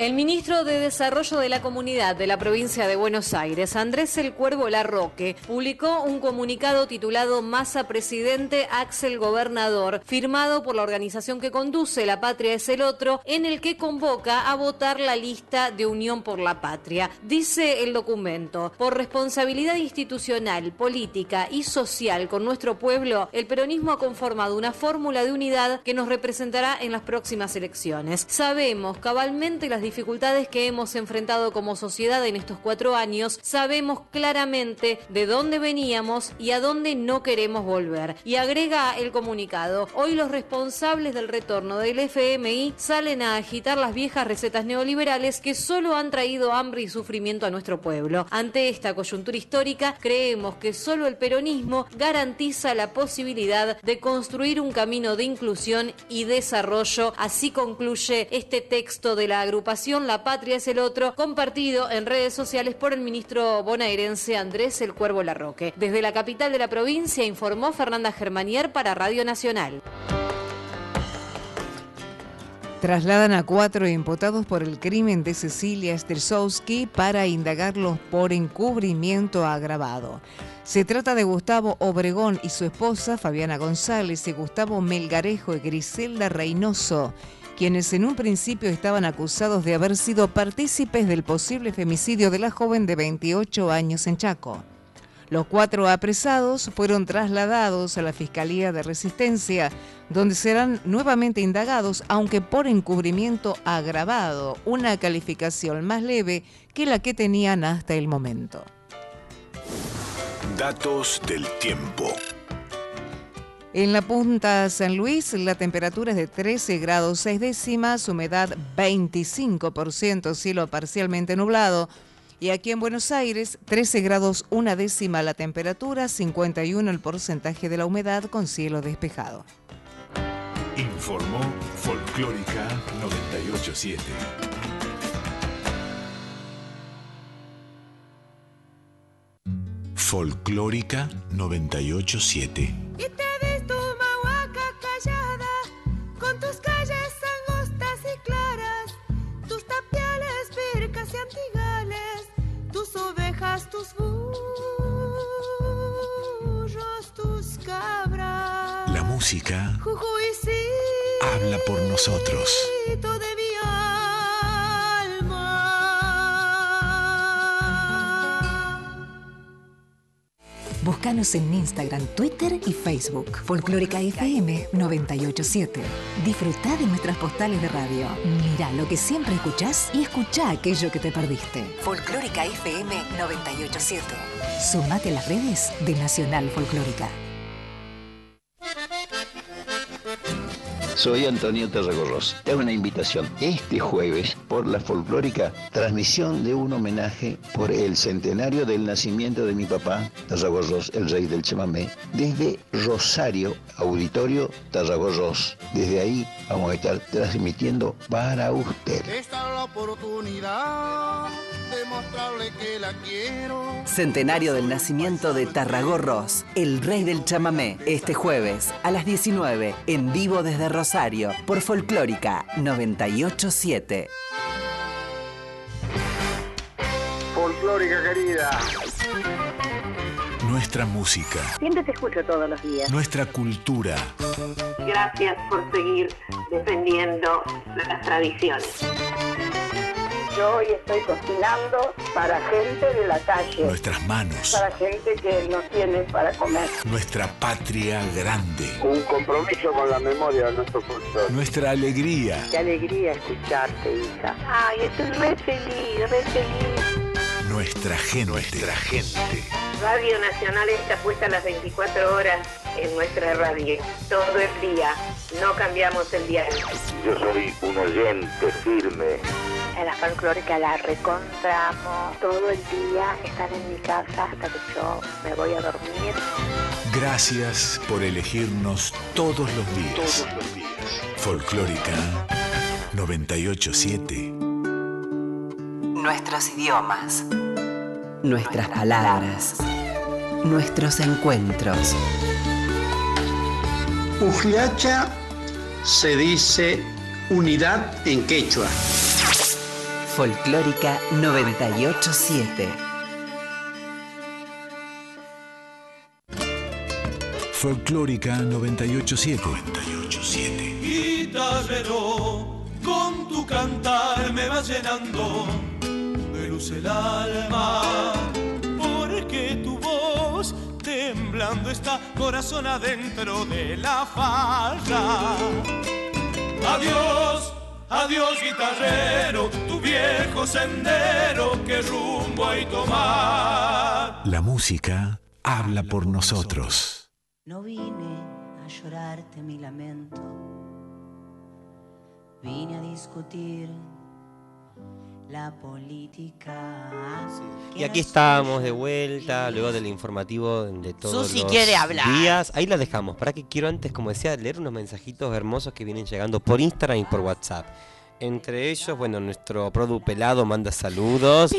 El ministro de Desarrollo de la Comunidad de la provincia de Buenos Aires, Andrés El Cuervo Larroque, publicó un comunicado titulado Massa Presidente, Axel Gobernador, firmado por la organización que conduce La Patria es el Otro, en el que convoca a votar la lista de Unión por la Patria. Dice el documento, por responsabilidad institucional, política y social con nuestro pueblo, el peronismo ha conformado una fórmula de unidad que nos representará en las próximas elecciones. Sabemos cabalmente las dificultades que hemos enfrentado como sociedad en estos cuatro años, sabemos claramente de dónde veníamos y a dónde no queremos volver. Y agrega el comunicado, hoy los responsables del retorno del FMI salen a agitar las viejas recetas neoliberales que solo han traído hambre y sufrimiento a nuestro pueblo. Ante esta coyuntura histórica, creemos que solo el peronismo garantiza la posibilidad de construir un camino de inclusión y desarrollo. Así concluye este texto de la agrupación La Patria es el Otro, compartido en redes sociales por el ministro bonaerense Andrés El Cuervo Larroque. Desde la capital de la provincia informó Fernanda Germanier para Radio Nacional. Trasladan a cuatro imputados por el crimen de Cecilia Strersowski para indagarlos por encubrimiento agravado. Se trata de Gustavo Obregón y su esposa Fabiana González y Gustavo Melgarejo y Griselda Reynoso, quienes en un principio estaban acusados de haber sido partícipes del posible femicidio de la joven de 28 años en Chaco. Los cuatro apresados fueron trasladados a la Fiscalía de Resistencia, donde serán nuevamente indagados, aunque por encubrimiento agravado, una calificación más leve que la que tenían hasta el momento. Datos del tiempo. En la punta San Luis, la temperatura es de 13 grados 6 décimas, humedad 25%, cielo parcialmente nublado. Y aquí en Buenos Aires, 13 grados una décima la temperatura, 51 el porcentaje de la humedad con cielo despejado. Informó Folclórica 987. Folclórica 987. La música habla por nosotros. Búscanos en Instagram, Twitter y Facebook. Folclórica FM 987. Disfruta de nuestras postales de radio. Mira lo que siempre escuchás y escucha aquello que te perdiste. Folclórica FM 987. Sumate a las redes de Nacional Folclórica. Soy Antonio Tarragorros. Te hago una invitación este jueves por la folclórica transmisión de un homenaje por el centenario del nacimiento de mi papá, Tarragorros, el rey del chamamé, desde Rosario, Auditorio Tarragorros. Desde ahí vamos a estar transmitiendo para usted. Esta es la oportunidad de mostrarle que la quiero. Centenario del nacimiento de Tarragorros, el rey del chamamé, este jueves a las 19, en vivo desde Rosario, por Folclórica 987. Folclórica querida. Nuestra música, Siempre te escucho todos los días. nuestra cultura, Gracias por seguir defendiendo las tradiciones. Yo hoy estoy cocinando para gente de la calle. nuestras manos, Para gente que no tiene para comer. nuestra patria grande, Un compromiso con la memoria de nuestro folclore. nuestra alegría, Qué alegría escucharte, hija. Ay, estoy re feliz, re feliz. nuestra gente, nuestra gente. Radio Nacional está puesta las 24 horas en nuestra radio. Todo el día. No cambiamos el diario. Yo soy un oyente firme. En la folclórica la recontramos. Todo el día están en mi casa hasta que yo me voy a dormir. Gracias por elegirnos todos los días. Todos los días. Folclórica 987. Nuestros idiomas, nuestras palabras, nuestros encuentros. Ujlacha se dice unidad en quechua. Folclórica 987. Folclórica 987. 987. Guitarrero, con tu cantar me vas llenando de luz el alma, porque tu voz temblando está corazón adentro de la farra. Adiós, adiós guitarrero, tu viejo sendero, que rumbo hay tomar. La música habla por nosotros. No vine a llorarte mi lamento, vine a discutir la política. Y aquí estamos de vuelta, luego del informativo de todos Susi los quiere hablar. días. Ahí la dejamos. Para que quiero antes, como decía, leer unos mensajitos hermosos que vienen llegando por Instagram y por WhatsApp. Entre ellos, bueno, nuestro Produ Pelado manda saludos.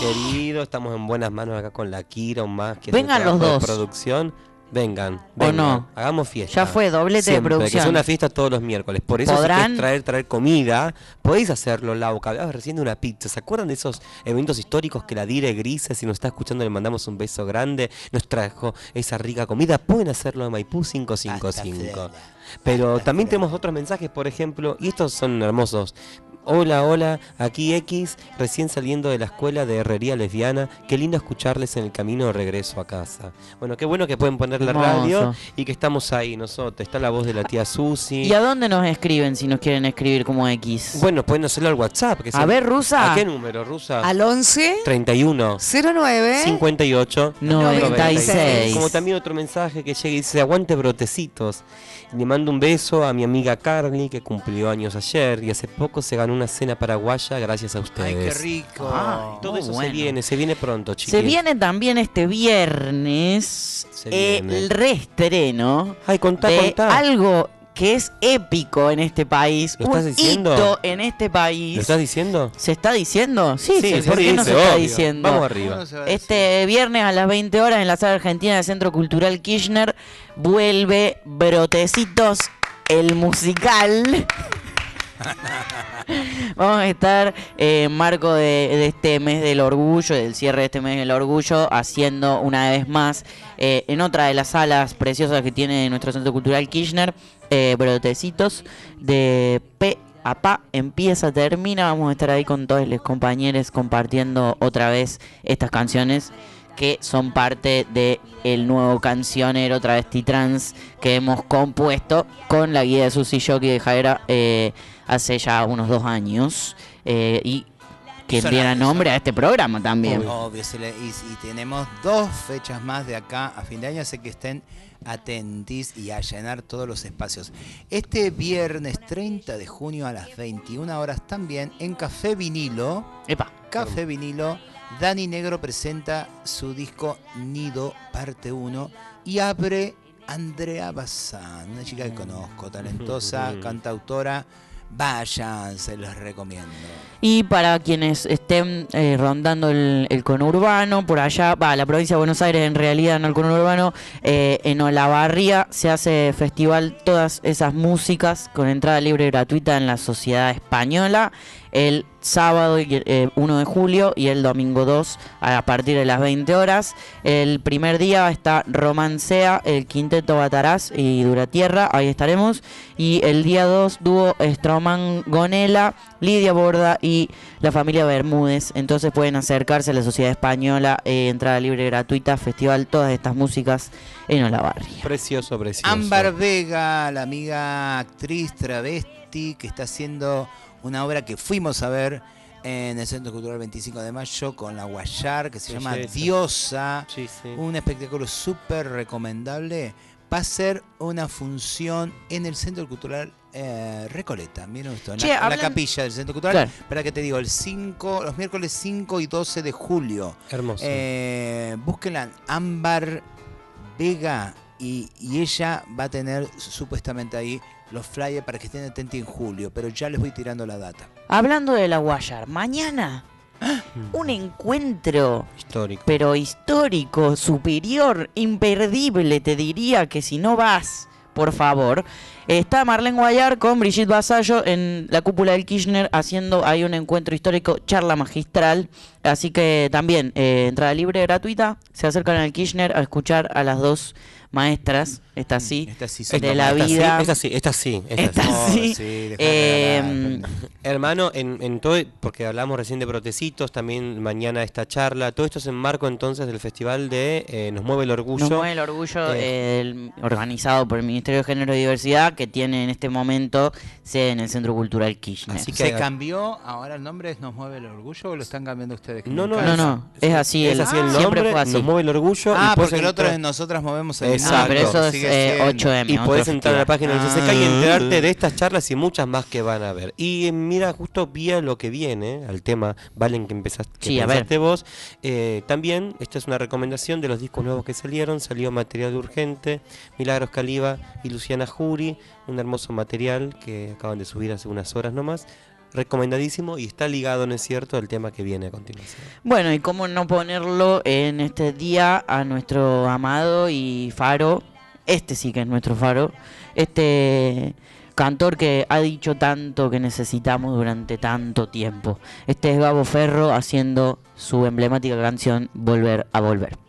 Querido, estamos en buenas manos acá con la Kira, un más que Vengan los de dos. producción. Vengan, ¿O vengan, no? hagamos fiesta. Ya fue, doblete de Siempre, Que producción. sea una fiesta todos los miércoles. Por eso si ¿Podrán? querés traer, traer comida, podéis hacerlo, Lauca. Hablabas recién de una pizza. ¿Se acuerdan de esos eventos históricos que la Dire Grises, si nos está escuchando, le mandamos un beso grande, nos trajo esa rica comida? Pueden hacerlo en Maipú 555. Pero también tenemos otros mensajes, por ejemplo, y estos son hermosos. Hola, hola, aquí X, recién saliendo de la escuela de herrería lesbiana. Qué lindo escucharles en el camino de regreso a casa. Bueno, qué bueno que pueden poner la Hermoso. radio y que estamos ahí nosotros. Está la voz de la tía Susi. ¿Y a dónde nos escriben si nos quieren escribir como X? Bueno, pueden hacerlo al WhatsApp. Que A ver, Rusa. ¿A qué número, Rusa? Al 11 31 09 58 96. Como también otro mensaje que llega y dice, aguante brotecitos. Le mando un beso a mi amiga Carly, que cumplió años ayer y hace poco se ganó una cena paraguaya gracias a ustedes. qué rico. Ah, Todo eso se bueno. viene, se viene pronto, chicos. Se viene también este viernes viene. el reestreno Ay, contá, de contá. algo que es épico en este país. ¿Lo estás un diciendo? hito en este país. ¿Lo estás diciendo? ¿Se está diciendo? Sí, Sí, sí, se ¿por qué no se está diciendo? Vamos arriba. Este viernes a las 20 horas en la sala argentina del Centro Cultural Kirchner vuelve Brotecitos, el musical. Vamos a estar eh, en marco de, este mes del orgullo, del cierre de este mes del orgullo, haciendo una vez más eh, en otra de las salas preciosas que tiene nuestro Centro Cultural Kirchner, eh, Brotecitos de P a Pa, empieza, termina, vamos a estar ahí con todos los compañeros compartiendo otra vez estas canciones que son parte de el nuevo cancionero travesti trans que hemos compuesto con la guía de Susi Jockey de Jaera eh, hace ya unos dos años. Eh, y que diera nombre a este programa también. Obvio, se le- y, y tenemos dos fechas más de acá a fin de año, así que estén atentis y a llenar todos los espacios. Este viernes 30 de junio a las 21 horas también en Café Vinilo. Epa. Café Vinilo, Dani Negro presenta su disco Nido parte 1 y abre Andrea Bazán, una chica que conozco, talentosa, cantautora. Vayan, se los recomiendo. Y para quienes estén eh, rondando el, el conurbano, por allá, va, la provincia de Buenos Aires, en realidad no el conurbano, eh, en Olavarría se hace festival todas esas músicas con entrada libre y gratuita en la Sociedad Española el sábado eh, 1 de julio y el domingo 2 a partir de las 20 horas. El primer día está Romancea, el Quinteto Bataraz y Duratierra, ahí estaremos. Y el día 2 dúo Stroman Gonela, Lidia Borda y la familia Bermúdez. Entonces pueden acercarse a la Sociedad Española, eh, entrada libre gratuita, festival, todas estas músicas en Olavarría. Precioso, precioso. Ámbar Vega, la amiga actriz travesti que está haciendo una obra que fuimos a ver en el Centro Cultural 25 de Mayo con la Guayar, que se llama. Diosa, Sí, sí. un espectáculo súper recomendable. Va a ser una función en el Centro Cultural eh, Recoleta, miren esto, en, Che, la, en la hablan- capilla del Centro Cultural. Claro. Para que te digo, el 5, los miércoles 5 y 12 de julio. Hermoso. Eh, búsquenla, Ámbar Vega, y, y ella va a tener supuestamente ahí los flyers para que estén atentos en julio, pero ya les voy tirando la data. Hablando de la Guayar, mañana un encuentro Histórico. pero histórico, superior, imperdible, te diría que si no vas, por favor. Está Marlene Guayar con Brigitte Basallo en la cúpula del Kirchner haciendo ahí un encuentro histórico, charla magistral. Así que también, eh, entrada libre, gratuita. Se acercan al Kirchner a escuchar a las dos maestras, esta sí, de Esta- la esta sí, vida. Esta sí, esta sí. Esta sí. Eh, Hermano, en, en todo, porque hablamos recién de protecitos, también mañana esta charla, todo esto es en marco entonces del festival de eh, Nos Mueve el Orgullo. Nos mueve el orgullo Eh, el- organizado por el Ministerio de Género y Diversidad que tiene en este momento sede en el Centro Cultural Kirchner. Así que ¿Se cambió? ¿Ahora el nombre es Nos Mueve el Orgullo o lo están cambiando ustedes? No, no, No, no, es así, es el- así el siempre nombre, fue así. Nos Mueve el Orgullo. Ah, y porque el otro entrar- es Nosotras Movemos el Exacto. Ah, pero eso eh, siendo. 8M. Y otro podés entrar a la página del. CCK y Ah. enterarte de estas charlas y muchas más que van a ver. Y eh, mira, justo vía lo que viene, al tema, Valen, que empezaste, que Sí, a ver. pensaste vos, eh, también, esta es una recomendación de los discos nuevos que salieron, salió Material Urgente, Milagros Caliba y Luciana Jury, un hermoso material que acaban de subir hace unas horas nomás. Recomendadísimo y está ligado, ¿no es cierto?, al tema que viene a continuación. Bueno, y cómo no ponerlo en este día a nuestro amado y faro, este sí que es nuestro faro, este cantor que ha dicho tanto que necesitamos durante tanto tiempo. Este es Gabo Ferro haciendo su emblemática canción Volver a Volver.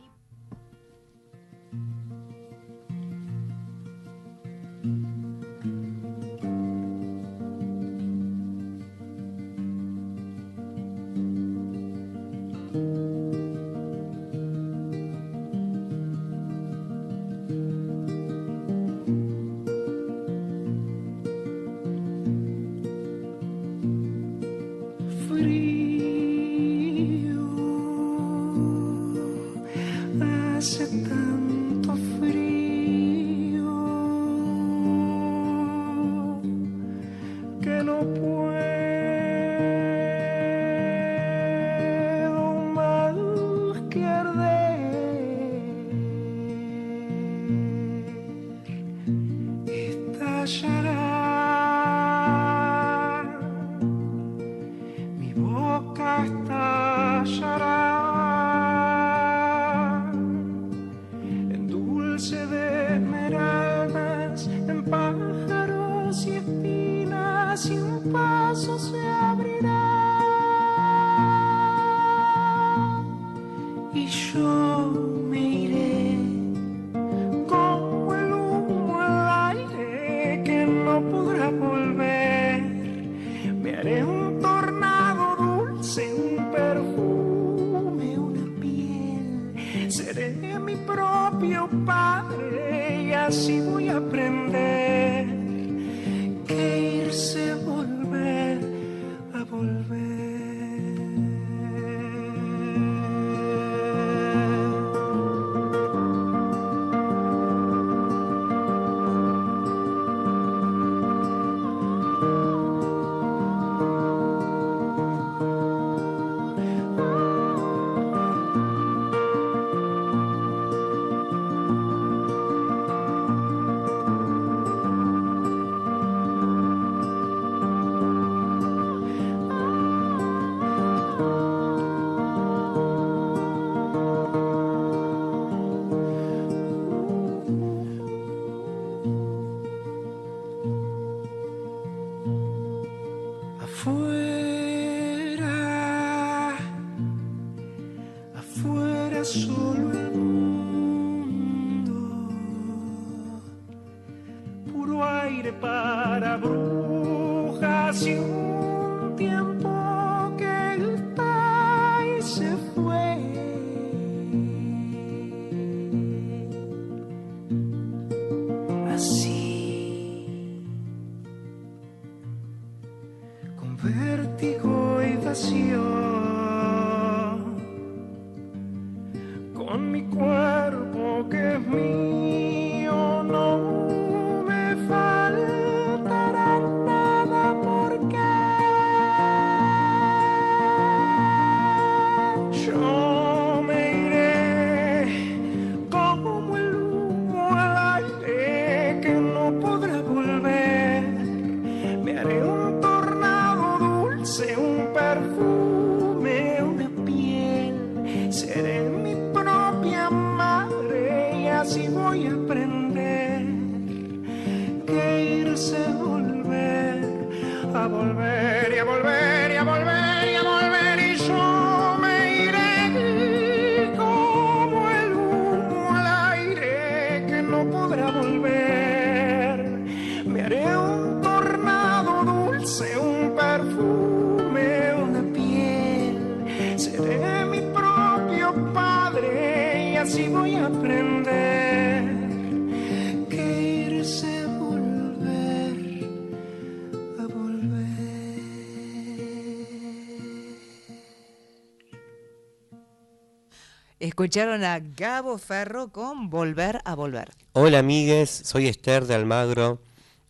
Escucharon a Gabo Ferro con Volver a Volver. Hola amigues, soy Esther de Almagro.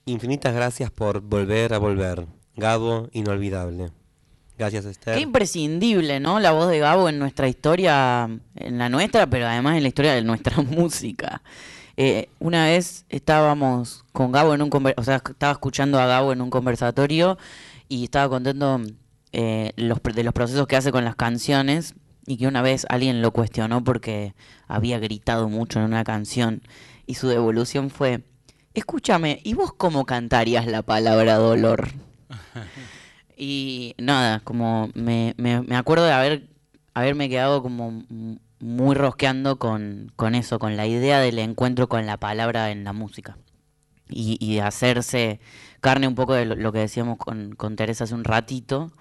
Infinitas gracias por volver a volver. Gabo, inolvidable. Gracias Esther. Qué imprescindible, ¿no? La voz de Gabo en nuestra historia, en la nuestra, pero además en la historia de nuestra música. Eh, una vez estábamos con Gabo en un o sea, estaba escuchando a Gabo en un conversatorio y estaba contando eh, los, de los procesos que hace con las canciones y que una vez alguien lo cuestionó porque había gritado mucho en una canción y su devolución fue, escúchame, ¿y vos cómo cantarías la palabra dolor? Y nada, como me, me, me acuerdo de haber haberme quedado como muy rosqueando con, con eso, con la idea del encuentro con la palabra en la música. Y, y de hacerse carne un poco de lo, lo que decíamos con, con Teresa hace un ratito.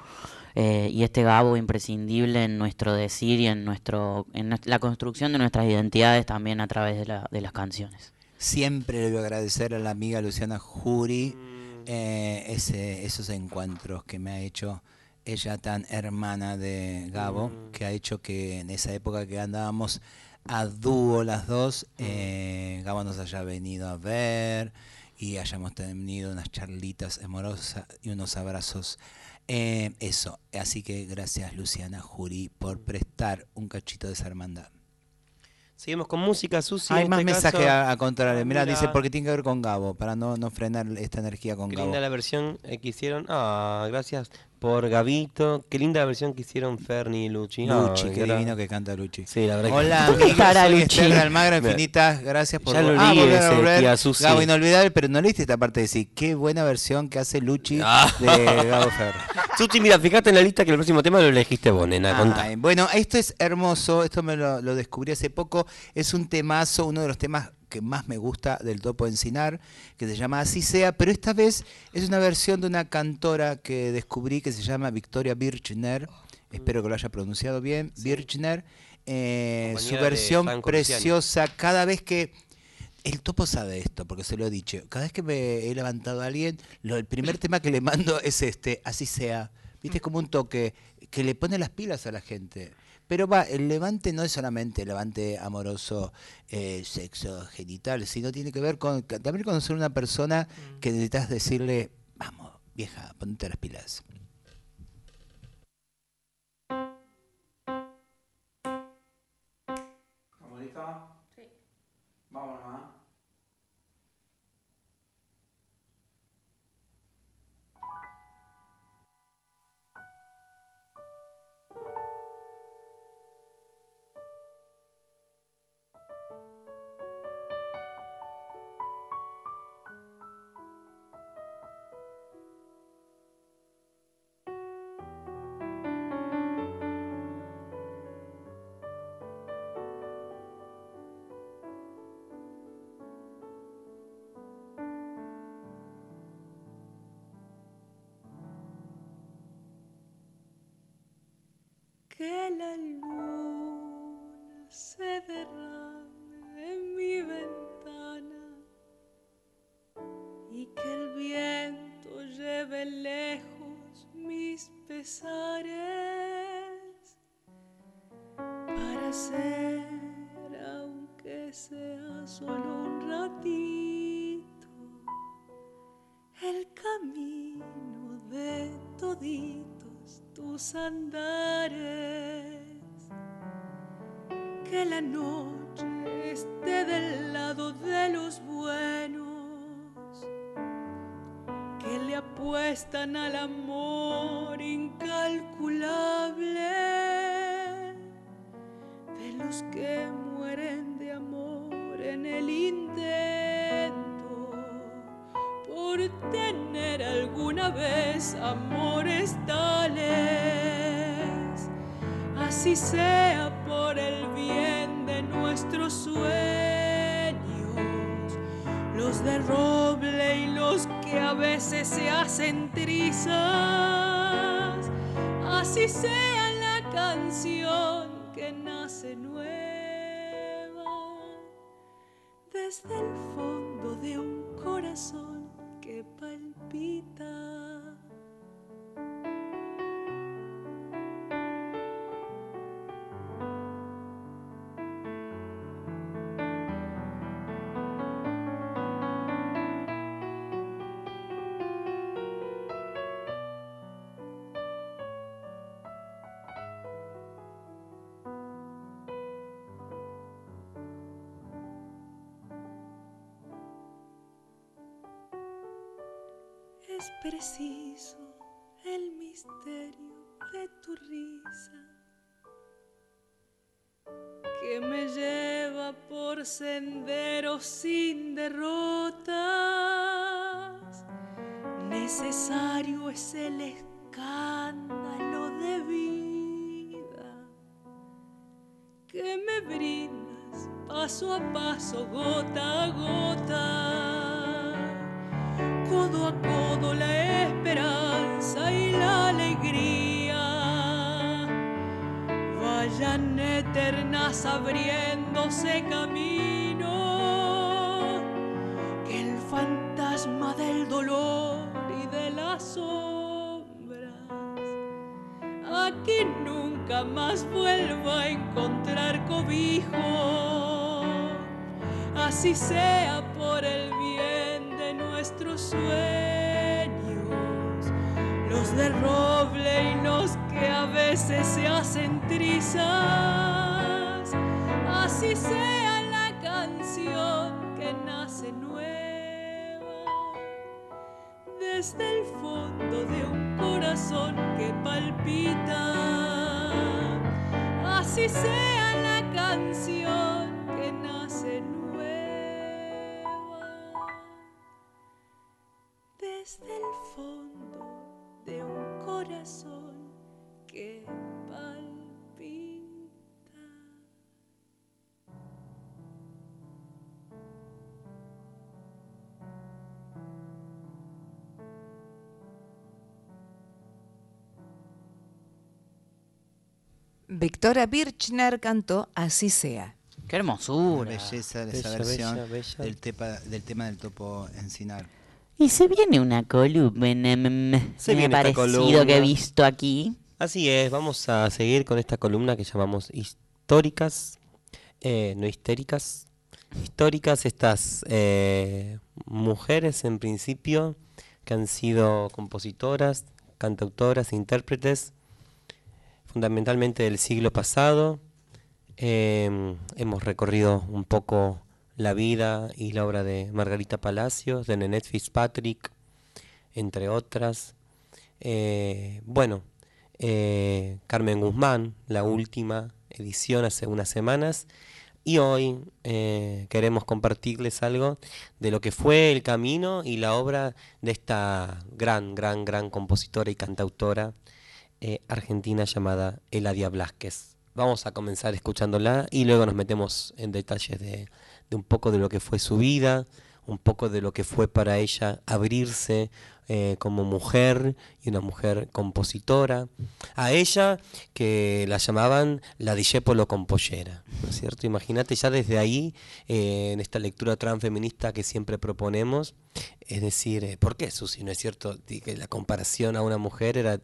Eh, y este Gabo imprescindible en nuestro decir y en nuestro en la construcción de nuestras identidades también a través de, la- de las canciones. Siempre le voy a agradecer a la amiga Luciana Jury eh, ese, esos encuentros que me ha hecho ella tan hermana de Gabo, que ha hecho que en esa época que andábamos a dúo las dos, eh, Gabo nos haya venido a ver y hayamos tenido unas charlitas amorosas y unos abrazos. Eh, eso, así que gracias Luciana Jury por prestar un cachito de esa hermandad. Seguimos con música, Susi. Hay en más este mensajes a, a contrario. Ah, Mira, mira. dice porque tiene que ver con Gabo, para no, no frenar esta energía con Gabo. linda la versión eh, que hicieron. Ah, gracias por Gabito. Qué linda versión que hicieron Ferni y Luchi. Luchi, Ah, qué era- divino que canta Luchi. Sí, la verdad que- Hola, ¿Dónde amigos, estará soy Luchi? Esther Almagro, infinitas gracias por ya lo ah, leí volver a. Gabo inolvidable, pero no leíste esta parte de decir qué buena versión que hace Luchi Ah. de Gabo Ferro. Susi, mira, fíjate en la lista que el próximo tema lo elegiste vos, nena. contá. Bueno, esto es hermoso, esto me lo, lo descubrí hace poco, es un temazo, uno de los temas que más me gusta del Topo Encinar, que se llama Así sea, pero esta vez es una versión de una cantora que descubrí que se llama Victoria Birchner, espero que lo haya pronunciado bien, Birchner, eh, su versión preciosa, cada vez que... El topo sabe esto, porque se lo he dicho. Cada vez que me he levantado a alguien, lo, el primer tema que le mando es este, así sea. Viste, es como un toque que le pone las pilas a la gente. Pero va, el levante no es solamente el levante amoroso, eh, sexo, genital, sino tiene que ver con también conocer una persona que necesitas decirle, vamos, vieja, ponte las pilas. ¿Estamos listos? Sí. Vamos nomás. La luna se derrame en mi ventana y que el viento lleve lejos mis pesares para ser, aunque sea solo un ratito, el camino de toditos tus andares. Que la noche esté del lado de los buenos, que le apuestan al amor incalculable de los que mueren de amor en el intento por tener alguna vez amores tales, así sea de roble y los que a veces se hacen trizas, así sea la canción que nace nueva desde el fondo de un corazón que palpita. Es preciso el misterio de tu risa que me lleva por senderos sin derrotas. Necesario es el escándalo de vida que me brindas paso a paso, gota a gota codo a codo la esperanza y la alegría. Vayan eternas abriéndose camino que el fantasma del dolor y de las sombras aquí nunca más vuelva a encontrar cobijo. Así sea por el bien de nuestros sueños, los de roble y los que a veces se hacen trizas, así sea la canción que nace nueva desde el fondo de un corazón que palpita, así sea la canción que nace nueva. desde el fondo de un corazón que palpita. Victoria Birchner cantó Así sea. Qué hermosura. Belleza de esa Bella, versión bella, bella. Del, tepa- del tema del topo encinar. Y se viene una columna, Se me viene ha parecido columna. que he visto aquí. Así es, vamos a seguir con esta columna que llamamos históricas, eh, no histéricas. Históricas estas eh, mujeres en principio que han sido compositoras, cantautoras, intérpretes, fundamentalmente del siglo pasado. Eh, hemos recorrido un poco la vida y la obra de Margarita Palacios, de Nenette Fitzpatrick, entre otras. Eh, bueno, eh, Carmen Guzmán, la última edición hace unas semanas. Y hoy eh, queremos compartirles algo de lo que fue el camino y la obra de esta gran, gran, gran compositora y cantautora argentina llamada Eladia Blasquez. Vamos a comenzar escuchándola y luego nos metemos en detalles de, de un poco de lo que fue su vida, un poco de lo que fue para ella abrirse eh, como mujer y una mujer compositora. A ella que la llamaban la Discepolo Compollera, ¿no es cierto? Imagínate ya desde ahí, eh, en esta lectura transfeminista que siempre proponemos, es decir, eh, ¿por qué Susi? ¿No es cierto? Que la comparación a una mujer era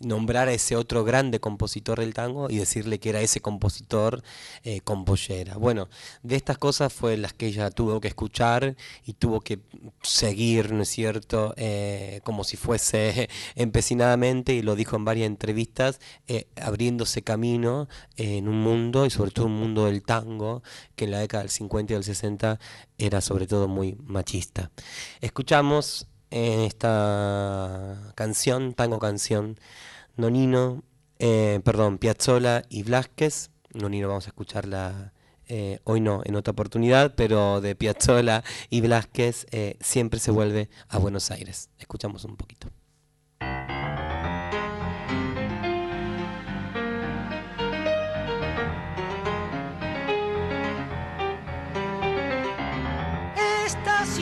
nombrar a ese otro grande compositor del tango y decirle que era ese compositor eh, compollera. Bueno, de estas cosas fue las que ella tuvo que escuchar y tuvo que seguir, ¿no es cierto? Eh, como si fuese empecinadamente, y lo dijo en varias entrevistas, eh, abriéndose camino en un mundo, y sobre todo un mundo del tango, que en la década del 50 y del 60 era sobre todo muy machista. Escuchamos en esta canción, tango canción, Nonino, eh, perdón, Piazzolla y Blasquez. Nonino vamos a escucharla eh, hoy no, en otra oportunidad, pero de Piazzolla y Blasquez eh, siempre se vuelve a Buenos Aires. Escuchamos un poquito.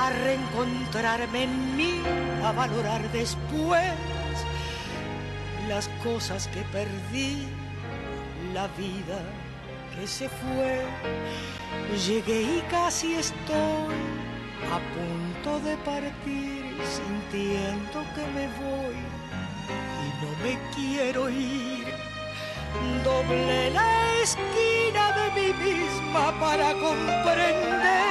a reencontrarme en mí, a valorar después las cosas que perdí, la vida que se fue. Llegué y casi estoy a punto de partir, sintiendo que me voy y no me quiero ir. Doblé la esquina de mí misma para comprender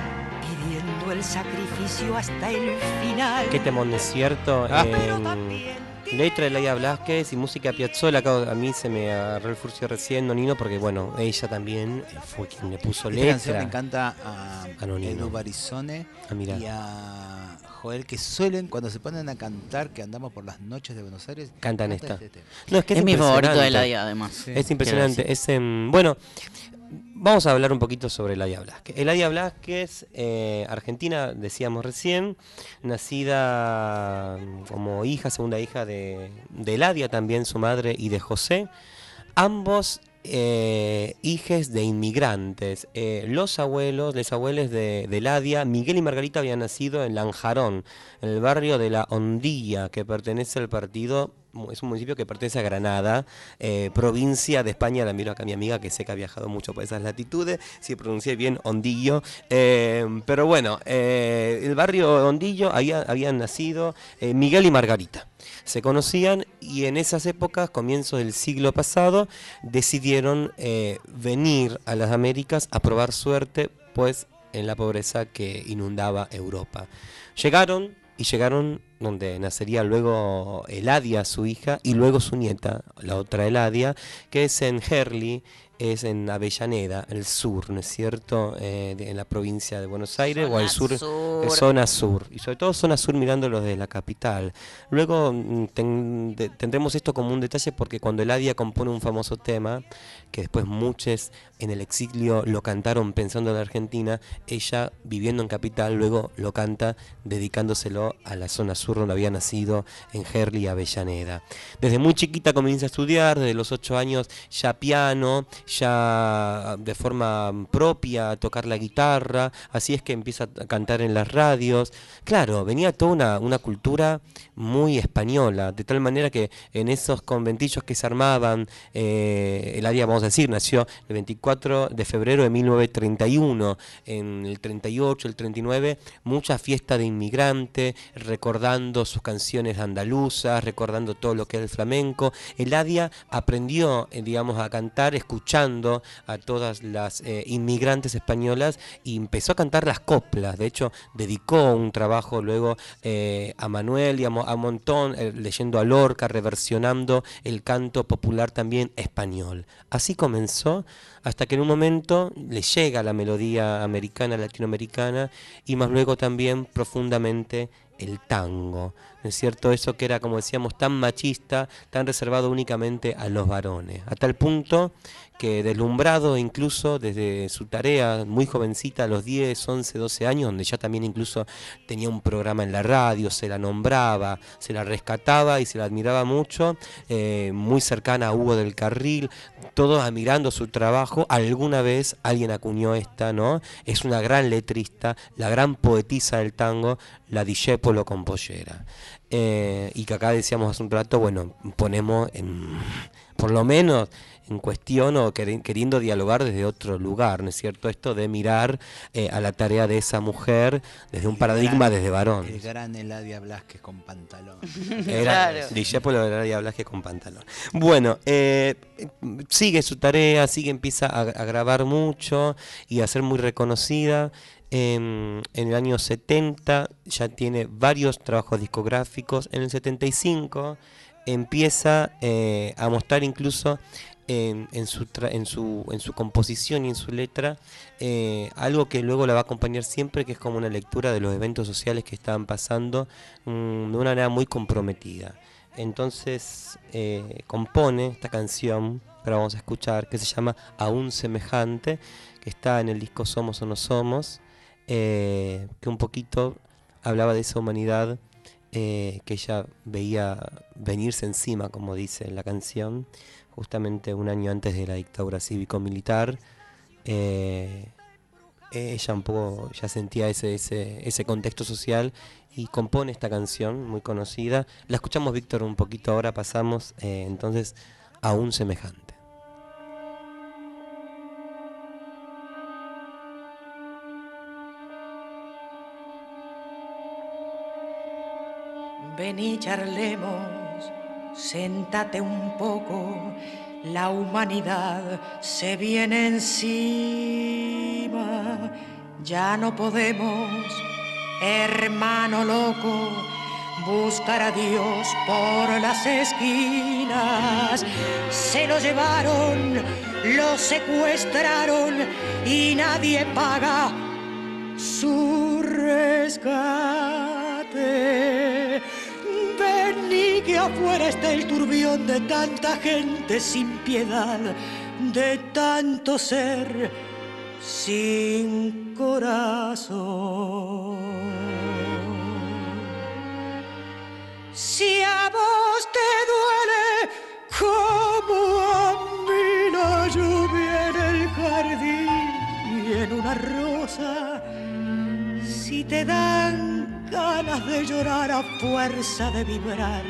el sacrificio hasta el final. Qué temón es cierto. Ah. en letra de Laia Blasquez y música Piazzolla. Acá a mí se me agarró el furcio recién, Nonino, porque bueno, ella también eh, fue quien le puso Esta canción le letra. encanta a A Nonino. Edu Barizone Ah, y a Joel, que suelen, cuando se ponen a cantar, que andamos por las noches de Buenos Aires, Cantan canta esta. este. No, es que es, Es mi favorito de. Laia, además. Sí. Es impresionante. Es, em, bueno, vamos a hablar un poquito sobre Eladia Blasquez. Eladia Blasquez, eh, argentina, decíamos recién, nacida mm, como hija, segunda hija de, de Eladia también, su madre, y de José. Ambos eh, hijes de inmigrantes. Eh, los abuelos, los abuelos de, de Miguel y Margarita habían nacido en Lanjarón, en el barrio de La Hondilla, que pertenece al partido, es un municipio que pertenece a Granada, eh, provincia de España. La miro acá a mi amiga que sé que ha viajado mucho por esas latitudes, si pronuncié bien Hondillo. Eh, pero bueno, eh, el barrio Hondillo, ahí ha- habían nacido Miguel y Margarita se conocían y en esas épocas, comienzos del siglo pasado, decidieron venir a las Américas a probar suerte, pues en la pobreza que inundaba Europa. Llegaron y llegaron donde nacería luego Eladia, su hija, y luego su nieta, la otra Eladia, que es en Herli, es en Avellaneda, el sur, ¿no es cierto? Eh, de- en la provincia de Buenos Aires o al sur, sur. eh, zona sur, y sobre todo zona sur mirándolo desde la capital. Luego mm, ten- de- tendremos esto como un detalle porque cuando Eladia compone un famoso tema, que después muchos en el exilio lo cantaron pensando en la Argentina, ella viviendo en capital luego lo canta dedicándoselo a la zona sur donde había nacido, en Herli, Avellaneda. Desde muy chiquita comienza a estudiar, desde los ocho años ya piano, ya de forma propia a tocar la guitarra, así es que empieza a cantar en las radios. Claro, venía toda una, una cultura muy española, de tal manera que en esos conventillos que se armaban, eh, el área, vamos a decir, nació el 24 de febrero de 1931, en el 38, el 39, mucha fiesta de inmigrante, recordando sus canciones andaluzas, recordando todo lo que es el flamenco. Eladia aprendió, eh, digamos, a cantar escuchando a todas las eh, inmigrantes españolas y empezó a cantar las coplas. De hecho, dedicó un trabajo luego eh, a Manuel y a, Mo- a Montón, eh, leyendo a Lorca, reversionando el canto popular también español. Así comenzó hasta que en un momento le llega la melodía americana, latinoamericana y más luego también profundamente el tango, ¿no es cierto? Eso que era, como decíamos, tan machista, tan reservado únicamente a los varones, a tal punto que deslumbrado incluso desde su tarea muy jovencita, a los 10, 11, 12 años, donde ya también incluso tenía un programa en la radio, se la nombraba, se la rescataba y se la admiraba mucho, eh, muy cercana a Hugo del Carril, todos admirando su trabajo, alguna vez alguien acuñó esta, ¿no? Es una gran letrista, la gran poetisa del tango, la Discepolo Compollera. Eh, y que acá decíamos hace un rato, bueno, ponemos en, por lo menos en cuestión o queri- queriendo dialogar desde otro lugar, ¿no es cierto? Esto de mirar eh, a la tarea de esa mujer desde un paradigma Gran- desde varón. El gran Eladia Blasquez con pantalón. Era Discépolo de Eladia Blasquez con pantalón. Bueno, eh, sigue su tarea, sigue, empieza a, a grabar mucho y a ser muy reconocida. En, en el año 70 ya tiene varios trabajos discográficos. En el 75 empieza eh, a mostrar incluso en, en su, en, su, en su composición y en su letra eh, algo que luego la va a acompañar siempre, que es como una lectura de los eventos sociales que estaban pasando mm, de una manera muy comprometida. Entonces eh, compone esta canción que ahora vamos a escuchar, que se llama Aún Semejante, que está en el disco Somos o No Somos, eh, que un poquito hablaba de esa humanidad eh, que ella veía venirse encima, como dice en la canción, justamente un año antes de la dictadura cívico-militar. eh, ella un poco ya sentía ese, ese, contexto social y compone esta canción muy conocida. La escuchamos, Víctor, un poquito ahora, pasamos eh, entonces a un semejante. Ven y charlemos, séntate un poco, la humanidad se viene encima, ya no podemos, hermano loco, buscar a Dios por las esquinas. Se lo llevaron, lo secuestraron y nadie paga su rescate. Afuera está el turbión de tanta gente sin piedad, de tanto ser sin corazón. Si a vos te duele como a mí la lluvia en el jardín y en una rosa, si te dan ganas de llorar a fuerza de vibrar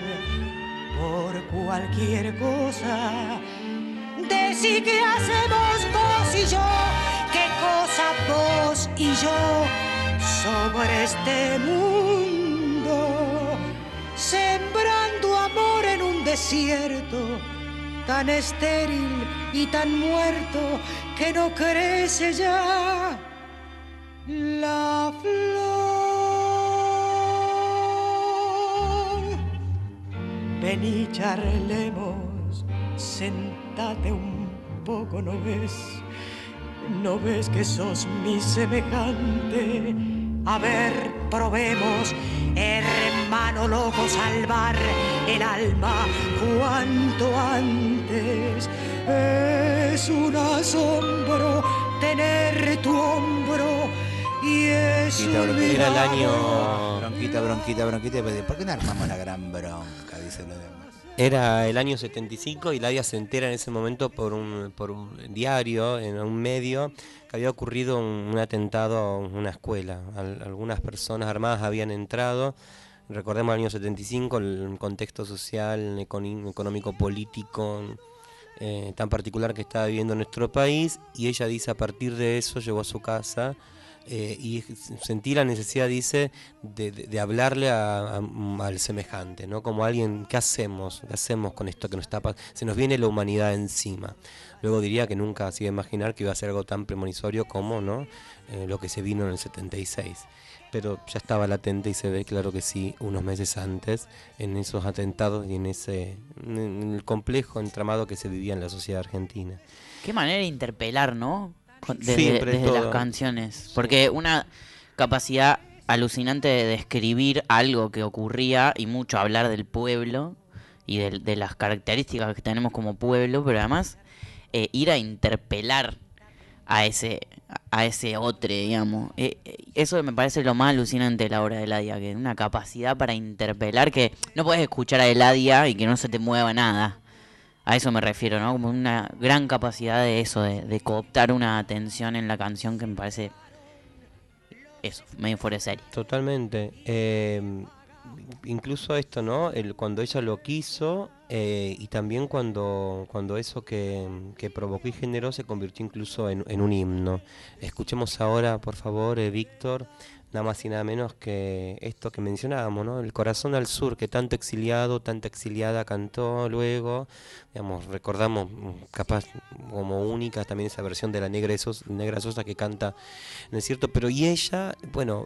por cualquier cosa, decí que hacemos vos y yo, qué cosa vos y yo sobre este mundo, sembrando amor en un desierto tan estéril y tan muerto que no crece ya la flor. Ven y charlemos, sentate un poco, ¿no ves? ¿No ves que sos mi semejante? A ver, probemos, hermano loco, salvar el alma cuanto antes. Es un asombro tener tu hombro Bronquita, bronquita. Era el año- Bronquita, bronquita, bronquita. pero ¿Por qué no armamos la gran bronca? Dice lo demás. Era el año 75 y Ladia se entera en ese momento por un, por un diario, en un medio, que había ocurrido un, un atentado a una escuela. Al- algunas personas armadas habían entrado. Recordemos el año 75, el contexto social, económico, político eh, tan particular que estaba viviendo nuestro país. Y ella dice, a partir de eso, llegó a su casa eh, y sentí la necesidad, dice, de, de- de hablarle a- a- al semejante, ¿no? Como alguien, ¿qué hacemos? ¿Qué hacemos con esto que nos pas- Se nos viene la humanidad encima. Luego diría que nunca se iba a imaginar que iba a ser algo tan premonisorio como, ¿no? Eh, lo que se vino en el 76. Pero ya estaba latente y se ve claro que sí, unos meses antes, en esos atentados y en ese en el complejo entramado que se vivía en la sociedad argentina. Qué manera de interpelar, ¿no? Desde, Siempre desde las canciones. Porque una capacidad alucinante de describir algo que ocurría y mucho hablar del pueblo y del- de, las características que tenemos como pueblo, pero además eh, ir a interpelar a ese a ese otro, digamos. Eh, eh, eso me parece lo más alucinante de la obra de Eladia, que una capacidad para interpelar que no puedes escuchar a Eladia y que no se te mueva nada. A eso me refiero, ¿no? Como una gran capacidad de eso, de, de cooptar una atención en la canción que me parece eso, medio fuera de serie. Totalmente. Eh, incluso esto, ¿no? El, cuando ella lo quiso eh, y también cuando, cuando eso que, que provocó y generó se convirtió incluso en, en un himno. Escuchemos ahora, por favor, eh, Víctor, nada más y nada menos que esto que mencionábamos, ¿no? El corazón al sur, que tanto exiliado, tanta exiliada cantó luego. Digamos, recordamos mm, capaz como única también esa versión de la Negra, Sos- Negra Sosa que canta, ¿no es cierto? Pero y ella, bueno,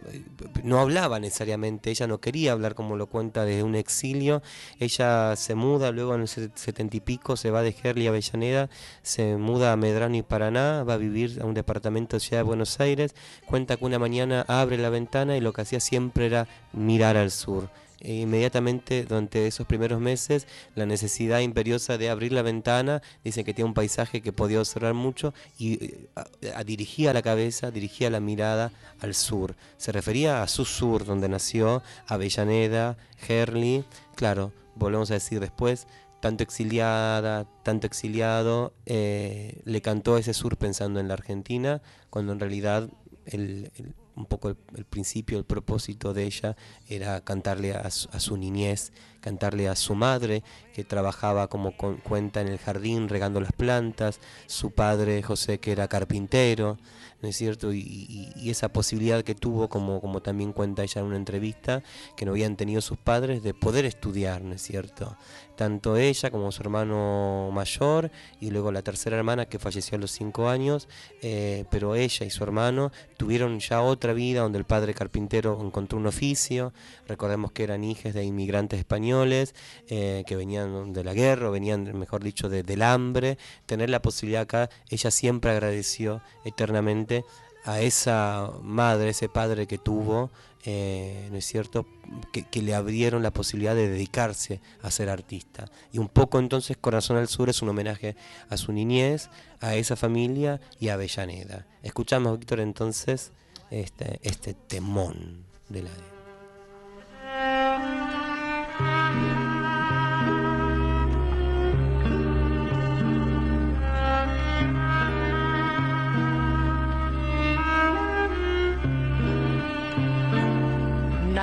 no hablaba necesariamente, ella no quería hablar como lo cuenta desde un exilio, ella se muda luego en el set- setenta y pico, se va de Gerli a Avellaneda, se muda a Medrano y Paraná, va a vivir a un departamento de de Buenos Aires, cuenta que una mañana abre la ventana y lo que hacía siempre era mirar al sur. E inmediatamente durante esos primeros meses la necesidad imperiosa de abrir la ventana dice que tiene un paisaje que podía observar mucho y eh, dirigía la cabeza dirigía la mirada al sur se refería a su sur donde nació Avellaneda Gerli claro volvemos a decir después tanto exiliada, tanto exiliado, eh, le cantó ese sur pensando en la Argentina, cuando en realidad el- un poco el, principio, el propósito de ella era cantarle a su, niñez, cantarle a su madre, que trabajaba como cuenta en el jardín regando las plantas, su padre José que era carpintero, ¿no es cierto? Y, y- y esa posibilidad que tuvo, como, como también cuenta ella en una entrevista, que no habían tenido sus padres, de poder estudiar, ¿no es cierto? Tanto ella como su hermano mayor y luego la tercera hermana que falleció a los cinco años, eh, pero ella y su hermano tuvieron ya otra vida donde el padre carpintero encontró un oficio, recordemos que eran hijas de inmigrantes españoles eh, que venían de la guerra, o venían, mejor dicho, de- del hambre, tener la posibilidad acá, ella siempre agradeció eternamente a esa madre, ese padre que tuvo, eh, ¿no es cierto?, que, le abrieron la posibilidad de dedicarse a ser artista. Y un poco entonces Corazón al Sur es un homenaje a su niñez, a esa familia y a Avellaneda. Escuchamos, Víctor, entonces este, este temón de la...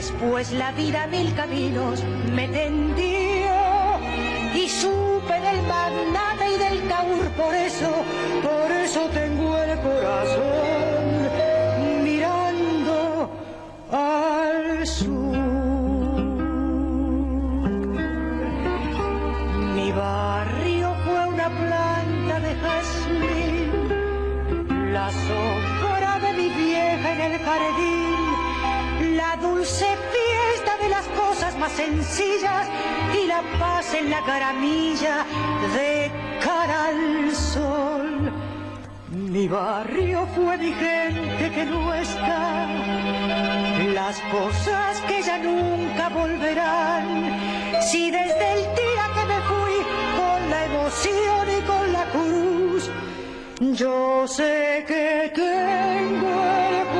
Después la vida mil caminos me tendió y supe del magnate y del taur, por eso, sencillas y la paz en la caramilla de cara al sol. Mi barrio fue mi gente que no está. Las cosas que ya nunca volverán. Si desde el día que me fui con la emoción y con la cruz, yo sé que tengo el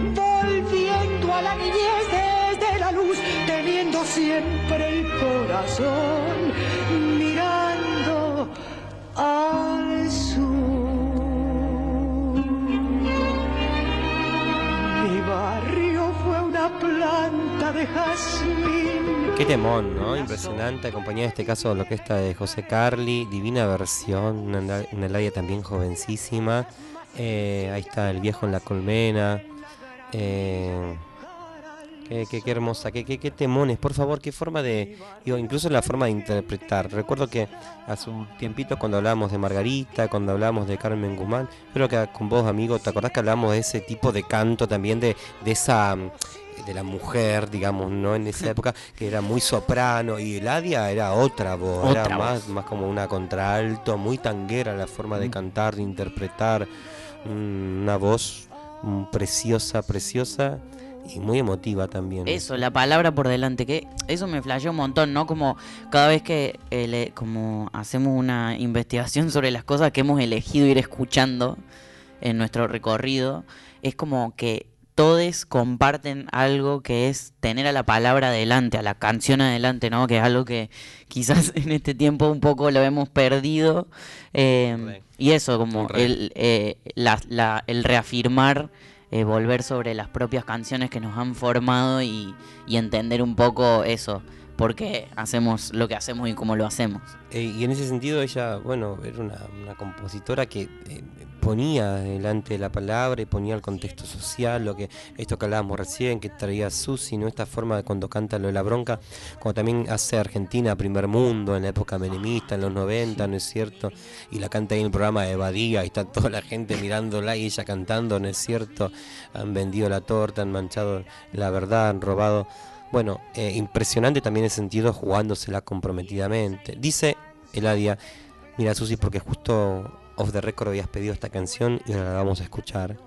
teniendo siempre el corazón mirando al sur. Mi barrio fue una planta de jazmín. Qué temón, ¿no? Impresionante, acompañada en este caso de la orquesta de José Carli, divina versión, una, Eladia también jovencísima. Eh, ahí está el viejo en la colmena. Eh, qué, qué- qué hermosa, qué, qué, qué temones, por favor, qué forma de. Digo, incluso la forma de interpretar. Recuerdo que hace un tiempito cuando hablábamos de Margarita, cuando hablábamos de Carmen Guzmán, creo que con vos, amigo, ¿te acordás que hablábamos de ese tipo de canto también, de, de esa. mm, de la mujer, digamos, ¿no? En esa época, que era muy soprano, y Eladia era otra voz, Otra era más, voz. más como una contralto, muy tanguera la forma de cantar, de interpretar, mm, una voz mm, preciosa, preciosa y muy emotiva también. Eso, la palabra por delante, que eso me flasheó un montón, ¿no? Como cada vez que eh, le- como hacemos una investigación sobre las cosas que hemos elegido ir escuchando en nuestro recorrido, es como que todos comparten algo que es tener a la palabra adelante, a la canción adelante, ¿no? Que es algo que quizás en este tiempo un poco lo hemos perdido. eh, y eso, como el, eh, la- la- el reafirmar, eh, volver sobre las propias canciones que nos han formado y, entender un poco eso, por qué hacemos lo que hacemos y cómo lo hacemos. Eh, y en ese sentido ella, bueno, era una, una compositora que eh, ponía delante la palabra y ponía el contexto social, lo que esto que hablábamos recién, que traía Susi, ¿no? Esta forma de cuando canta lo de la bronca, como también hace Argentina primer mundo en la época menemista, en los 90, ¿no es cierto? Y la canta ahí en el programa de Badía y está toda la gente mirándola y ella cantando, ¿no es cierto? Han vendido la torta, han manchado la verdad, han robado bueno, eh, impresionante también el sentido jugándosela comprometidamente. Dice Eladia, mira Susi, porque justo off the record habías pedido esta canción y la vamos a escuchar.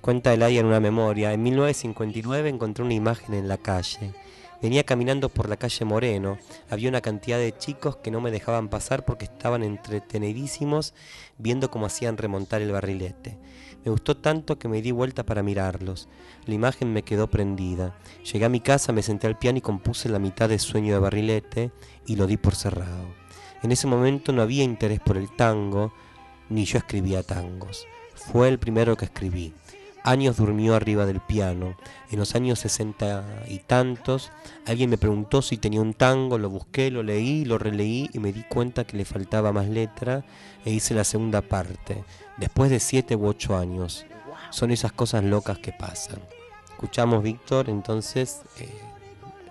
Cuenta Eladia en una memoria, en 1959 encontré una imagen en la calle. Venía caminando por la calle Moreno, había una cantidad de chicos que no me dejaban pasar porque estaban entretenidísimos viendo cómo hacían remontar el barrilete. Me gustó tanto que me di vuelta para mirarlos. La imagen me quedó prendida. Llegué a mi casa, me senté al piano y compuse la mitad de Sueño de Barrilete y lo di por cerrado. En ese momento no había interés por el tango, ni yo escribía tangos. Fue el primero que escribí. Años durmió arriba del piano. En los años sesenta y tantos, alguien me preguntó si tenía un tango, lo busqué, lo leí, lo releí y me di cuenta que le faltaba más letra e hice la segunda parte, después de siete u ocho años. Son esas cosas locas que pasan. Escuchamos, Víctor, entonces, eh,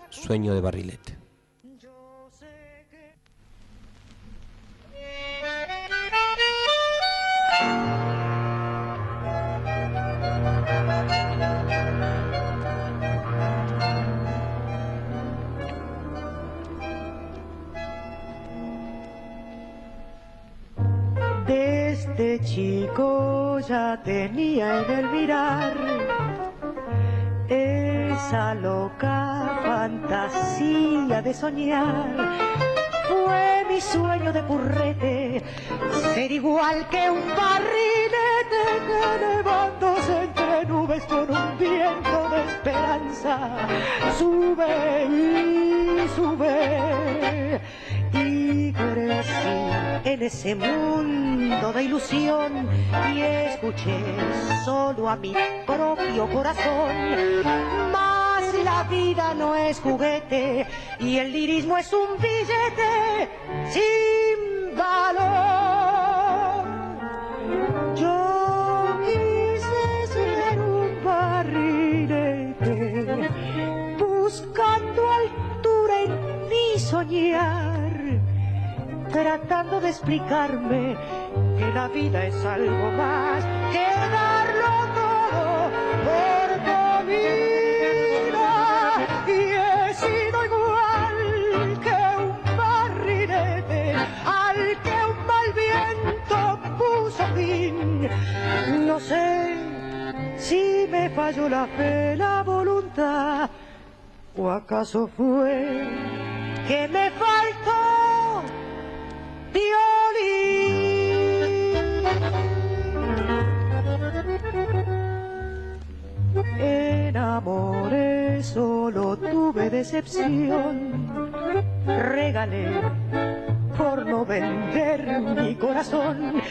Sueño de Barrilete. Chico ya tenía en el mirar esa loca fantasía de soñar. Fue mi sueño de currete ser igual que un barrilete que entre nubes con un viento de esperanza sube y sube crecí en ese mundo de ilusión y escuché solo a mi propio corazón. Mas la vida no es juguete y el lirismo es un billete sin valor. Yo quise ser un barrilete buscando altura en mi soñar tratando de explicarme que la vida es algo más que darlo todo por comida. Y he sido igual que un barrilete al que un mal viento puso fin. No sé si me falló la fe, la voluntad, o acaso fue que me faltó violín. Enamoré, solo tuve decepción. Regalé por no vender mi corazón.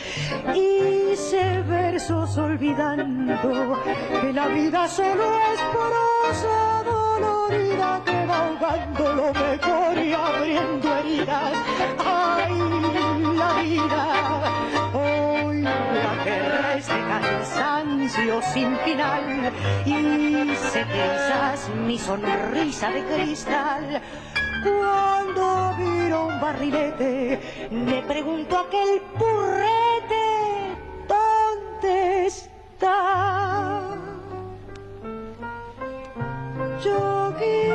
Hice versos olvidando que la vida solo es prosa dolorida que va ahogando lo mejor y abriendo heridas. ¡Ay, la vida! Hoy la guerra es de cansancio sin final y se quizás mi sonrisa de cristal. Cuando miro un barrilete, me pregunto a aquel purrete,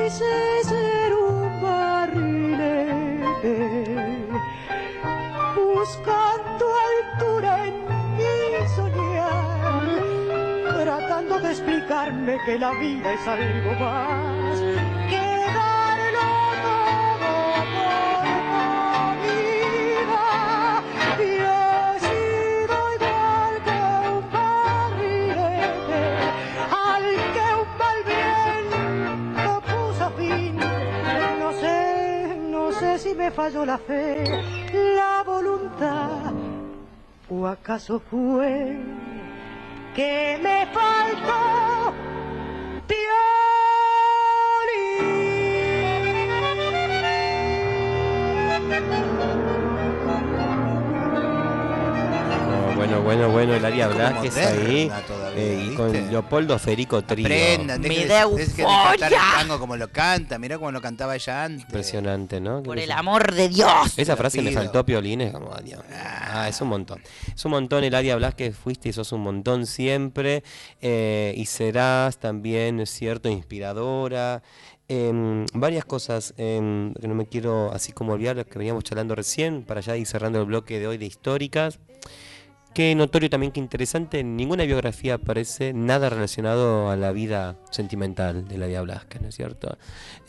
quise ser un barrilete, buscando altura en mi soñar, tratando de explicarme que la vida es algo más falló la fe, la voluntad, o acaso fue que me faltó Bueno, bueno, bueno, el área Como Blasquez ahí. todavía, eh, y con. Leopoldo Federico Trío. Aprendan, cantar el tango como lo canta. Mirá cómo lo cantaba ella antes. Impresionante, ¿no? Por el amor de Dios. Esa frase pido. faltó Piolín, es como, Dios. Ah, es un montón. Es un montón, Eladia Blasquez, fuiste y sos un montón siempre. eh, y serás también, es cierto, inspiradora. em, varias cosas em, que no me quiero así como olvidar, las que veníamos charlando recién, para ya ir cerrando el bloque de hoy de históricas. Qué notorio también, que interesante, en ninguna biografía aparece nada relacionado a la vida sentimental de la Blasquez, ¿no es cierto?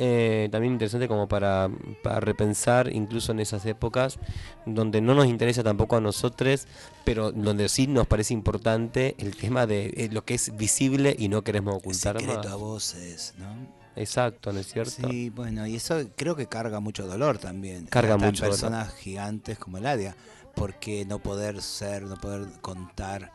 Eh, también interesante como para, para repensar, incluso en esas épocas, donde no nos interesa tampoco a nosotros, pero donde sí nos parece importante el tema de eh, lo que es visible y no queremos ocultar Secreto más. a voces, ¿no? Exacto, ¿no es cierto? Sí, bueno, y eso creo que carga mucho dolor también. Carga mucho dolor. personas gigantes como Eladia, porque no poder ser, no poder contar.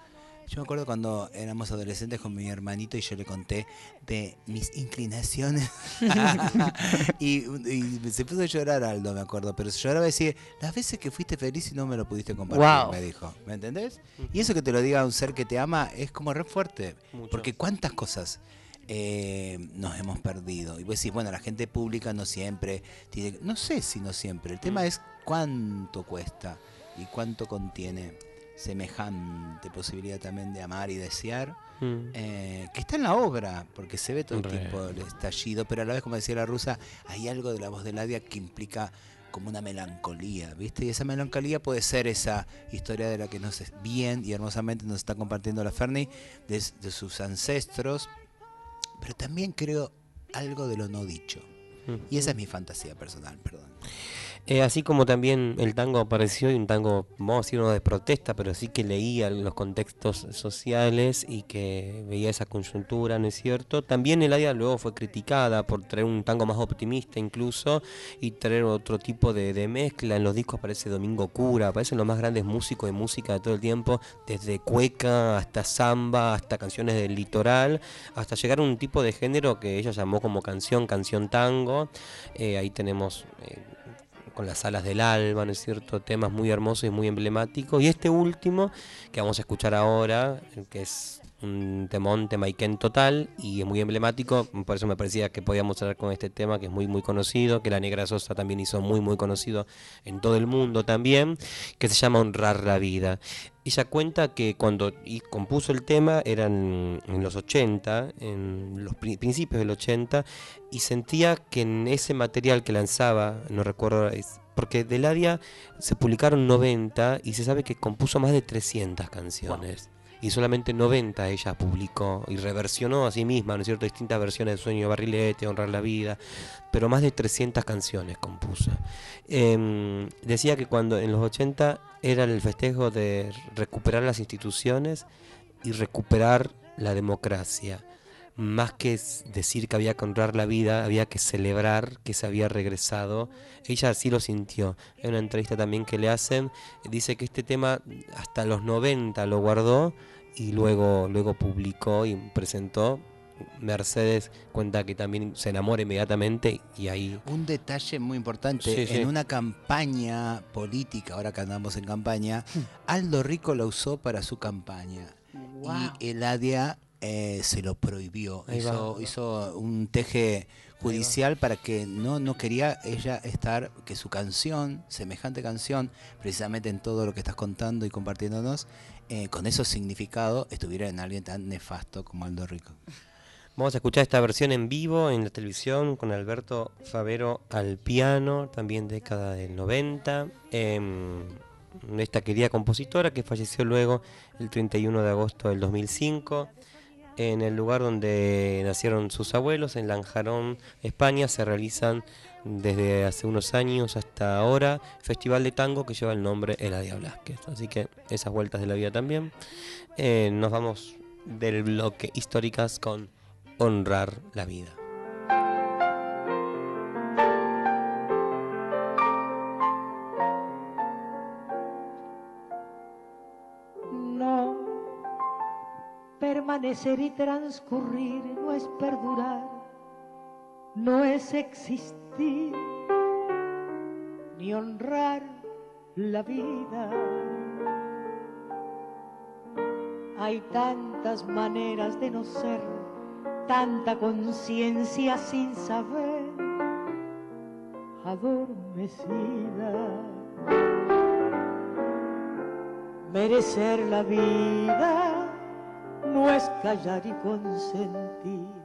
Yo me acuerdo cuando éramos adolescentes con mi hermanito y yo le conté de mis inclinaciones. y, y se puso a llorar Aldo, me acuerdo. Pero se lloraba y decía, las veces que fuiste feliz y no me lo pudiste compartir, Guau. me dijo. ¿Me entendés? Y eso que te lo diga un ser que te ama es como re fuerte. Mucho. Porque cuántas cosas eh, nos hemos perdido. Y vos decís, bueno, la gente pública no siempre tiene. No sé si no siempre. El tema es cuánto cuesta y cuánto contiene semejante posibilidad también de amar y desear. Mm. eh, que está en la obra, porque se ve todo el Re. tiempo el estallido, pero a la vez, como decía la rusa, hay algo de la voz de Ladia que implica como una melancolía, ¿viste? Y esa melancolía puede ser esa historia de la que nos bien y hermosamente nos está compartiendo la Ferni, de, de sus ancestros, pero también creo algo de lo no dicho. Y esa es mi fantasía personal, perdón. Eh, así como también el tango apareció y un tango, vamos a decir uno de protesta, pero sí que leía los contextos sociales y que veía esa coyuntura, ¿no es cierto? También Eladia luego fue criticada por traer un tango más optimista incluso y traer otro tipo de, de mezcla. En los discos aparece Domingo Cura, aparecen los más grandes músicos de música de todo el tiempo, desde cueca hasta samba, hasta canciones del litoral, hasta llegar a un tipo de género que ella llamó como canción, canción tango. Eh, ahí tenemos... eh, con las alas del alba, ¿no es cierto? Temas muy hermosos y muy emblemáticos. Y este último, que vamos a escuchar ahora, que es un temón, temaiken total, y es muy emblemático, por eso me parecía que podíamos hablar con este tema, que es muy, muy conocido, que la Negra Sosa también hizo muy, muy conocido en todo el mundo también, que se llama Honrar la Vida. Ella cuenta que cuando y compuso el tema eran en los 80, en los pri- principios del 80, y sentía que en ese material que lanzaba, no recuerdo, es- porque de Ladia se publicaron 90 y se sabe que compuso más de 300 canciones. Y solamente 90 ella publicó y reversionó a sí misma, ¿no es cierto? Distintas versiones de Sueño Barrilete, Honrar la Vida, pero más de 300 canciones compuso. Em, decía que cuando en los 80 era el festejo de recuperar las instituciones y recuperar la democracia. Más que decir que había que honrar la vida, había que celebrar que se había regresado. Ella así lo sintió. En una entrevista también que le hacen, dice que este tema hasta los 90 lo guardó y luego, luego publicó y presentó. Mercedes cuenta que también se enamora inmediatamente y ahí Un detalle muy importante, Sí, sí. en una campaña política, ahora que andamos en campaña, Aldo Rico la usó para su campaña. Y Eladia eh, se lo prohibió. Hizo, hizo un teje judicial para que no, no quería ella estar, que su canción, semejante canción, precisamente en todo lo que estás contando y compartiéndonos, eh, con esos significados, estuviera en alguien tan nefasto como Aldo Rico. Vamos a escuchar esta versión en vivo en la televisión con Alberto Favero al piano, también década del 90. em, esta querida compositora que falleció luego el 31 de agosto del 2005. En el lugar donde nacieron sus abuelos, en Lanjarón, España, se realizan desde hace unos años hasta ahora festival de tango que lleva el nombre Eladia Blasquez. Así que esas vueltas de la vida también. Eh, nos vamos del bloque históricas con honrar la vida. No, permanecer y transcurrir no es perdurar, no es existir, ni honrar la vida. Hay tantas maneras de no ser, tanta conciencia sin saber, adormecida. Merecer la vida no es callar y consentir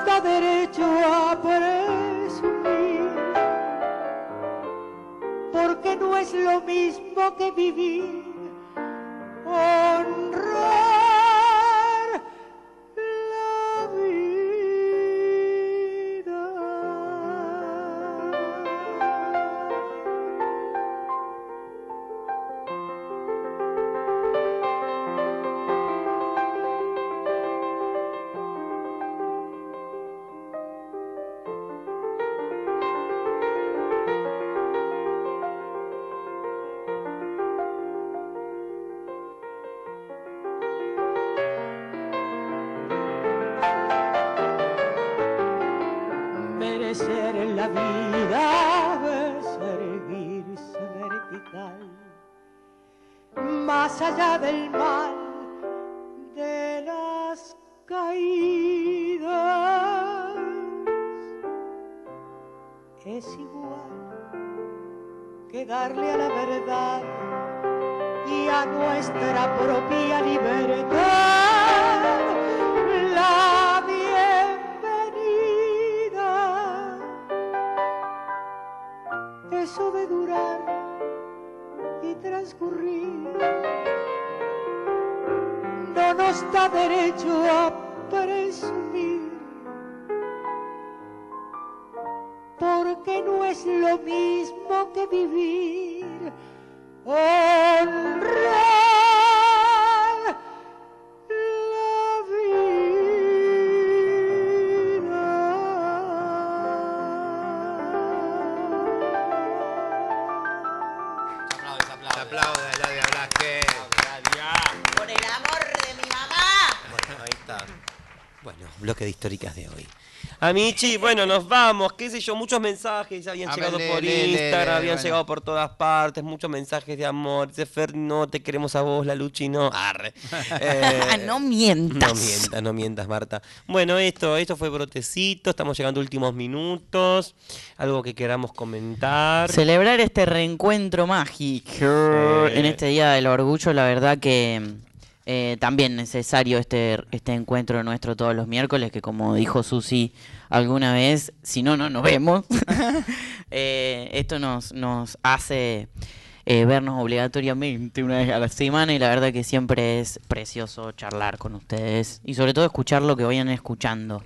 da derecho a presumir, porque no es lo mismo que vivir, Amichi, bueno, nos vamos, qué sé yo, muchos mensajes habían A llegado por Instagram, habían llegado por todas partes, muchos mensajes de amor. Dice Fer, no te queremos a vos, la Luchi, no. Arre. Eh, No mientas. No mientas, no mientas, Marta. Bueno, esto, esto fue Brotecito, estamos llegando a últimos minutos. Algo que queramos comentar. Celebrar este reencuentro mágico en este Día del Orgullo, la verdad que eh, también necesario este, este encuentro nuestro todos los miércoles, que como dijo Susi alguna vez, si no, no nos vemos. Eh, esto nos, nos hace eh, vernos obligatoriamente una vez a la semana y la verdad que siempre es precioso charlar con ustedes y sobre todo escuchar lo que vayan escuchando.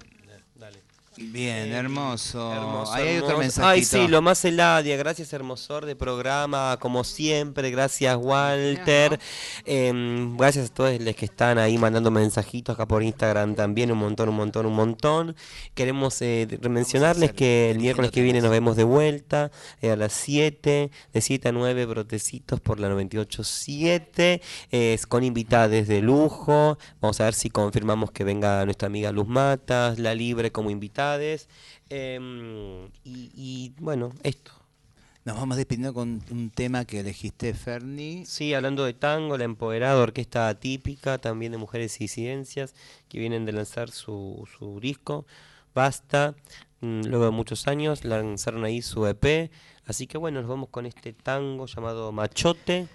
Bien, hermoso. Hermoso, Ahí hay otro mensajito. Ay, sí, lo más Eladia. Gracias, hermosor de programa, como siempre. Gracias, Walter. Em, gracias a todos los que están ahí mandando mensajitos acá por Instagram también. Un montón, un montón, un montón. Queremos eh, mencionarles que el miércoles que viene nos vemos de vuelta eh, a las 7, de 7 a 9, brotecitos por la 98.7. eh, con invitadas de lujo. Vamos a ver si confirmamos que venga nuestra amiga Luz Matas, La Libre como Em, y, y, bueno, esto. Nos vamos despidiendo con un tema que elegiste, Ferni. Sí, hablando de tango, la empoderada orquesta atípica, también de mujeres y ciencias, que vienen de lanzar su, su disco, Basta, mm, luego de muchos años, lanzaron ahí su EP, así que bueno, nos vamos con este tango llamado Machote,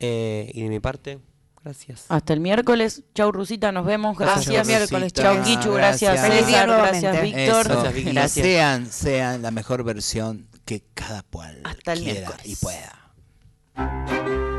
eh, y de mi parte, gracias. Hasta el miércoles. Chau, Rusita, nos vemos. Gracias. Chau, Rosita. Chau, Kichu. Gracias, Gracias. César. Gracias, Víctor. Eso. Gracias, Vicky. Y Gracias. Sean, sean la mejor versión que cada cual Hasta el quiera miércoles. y pueda.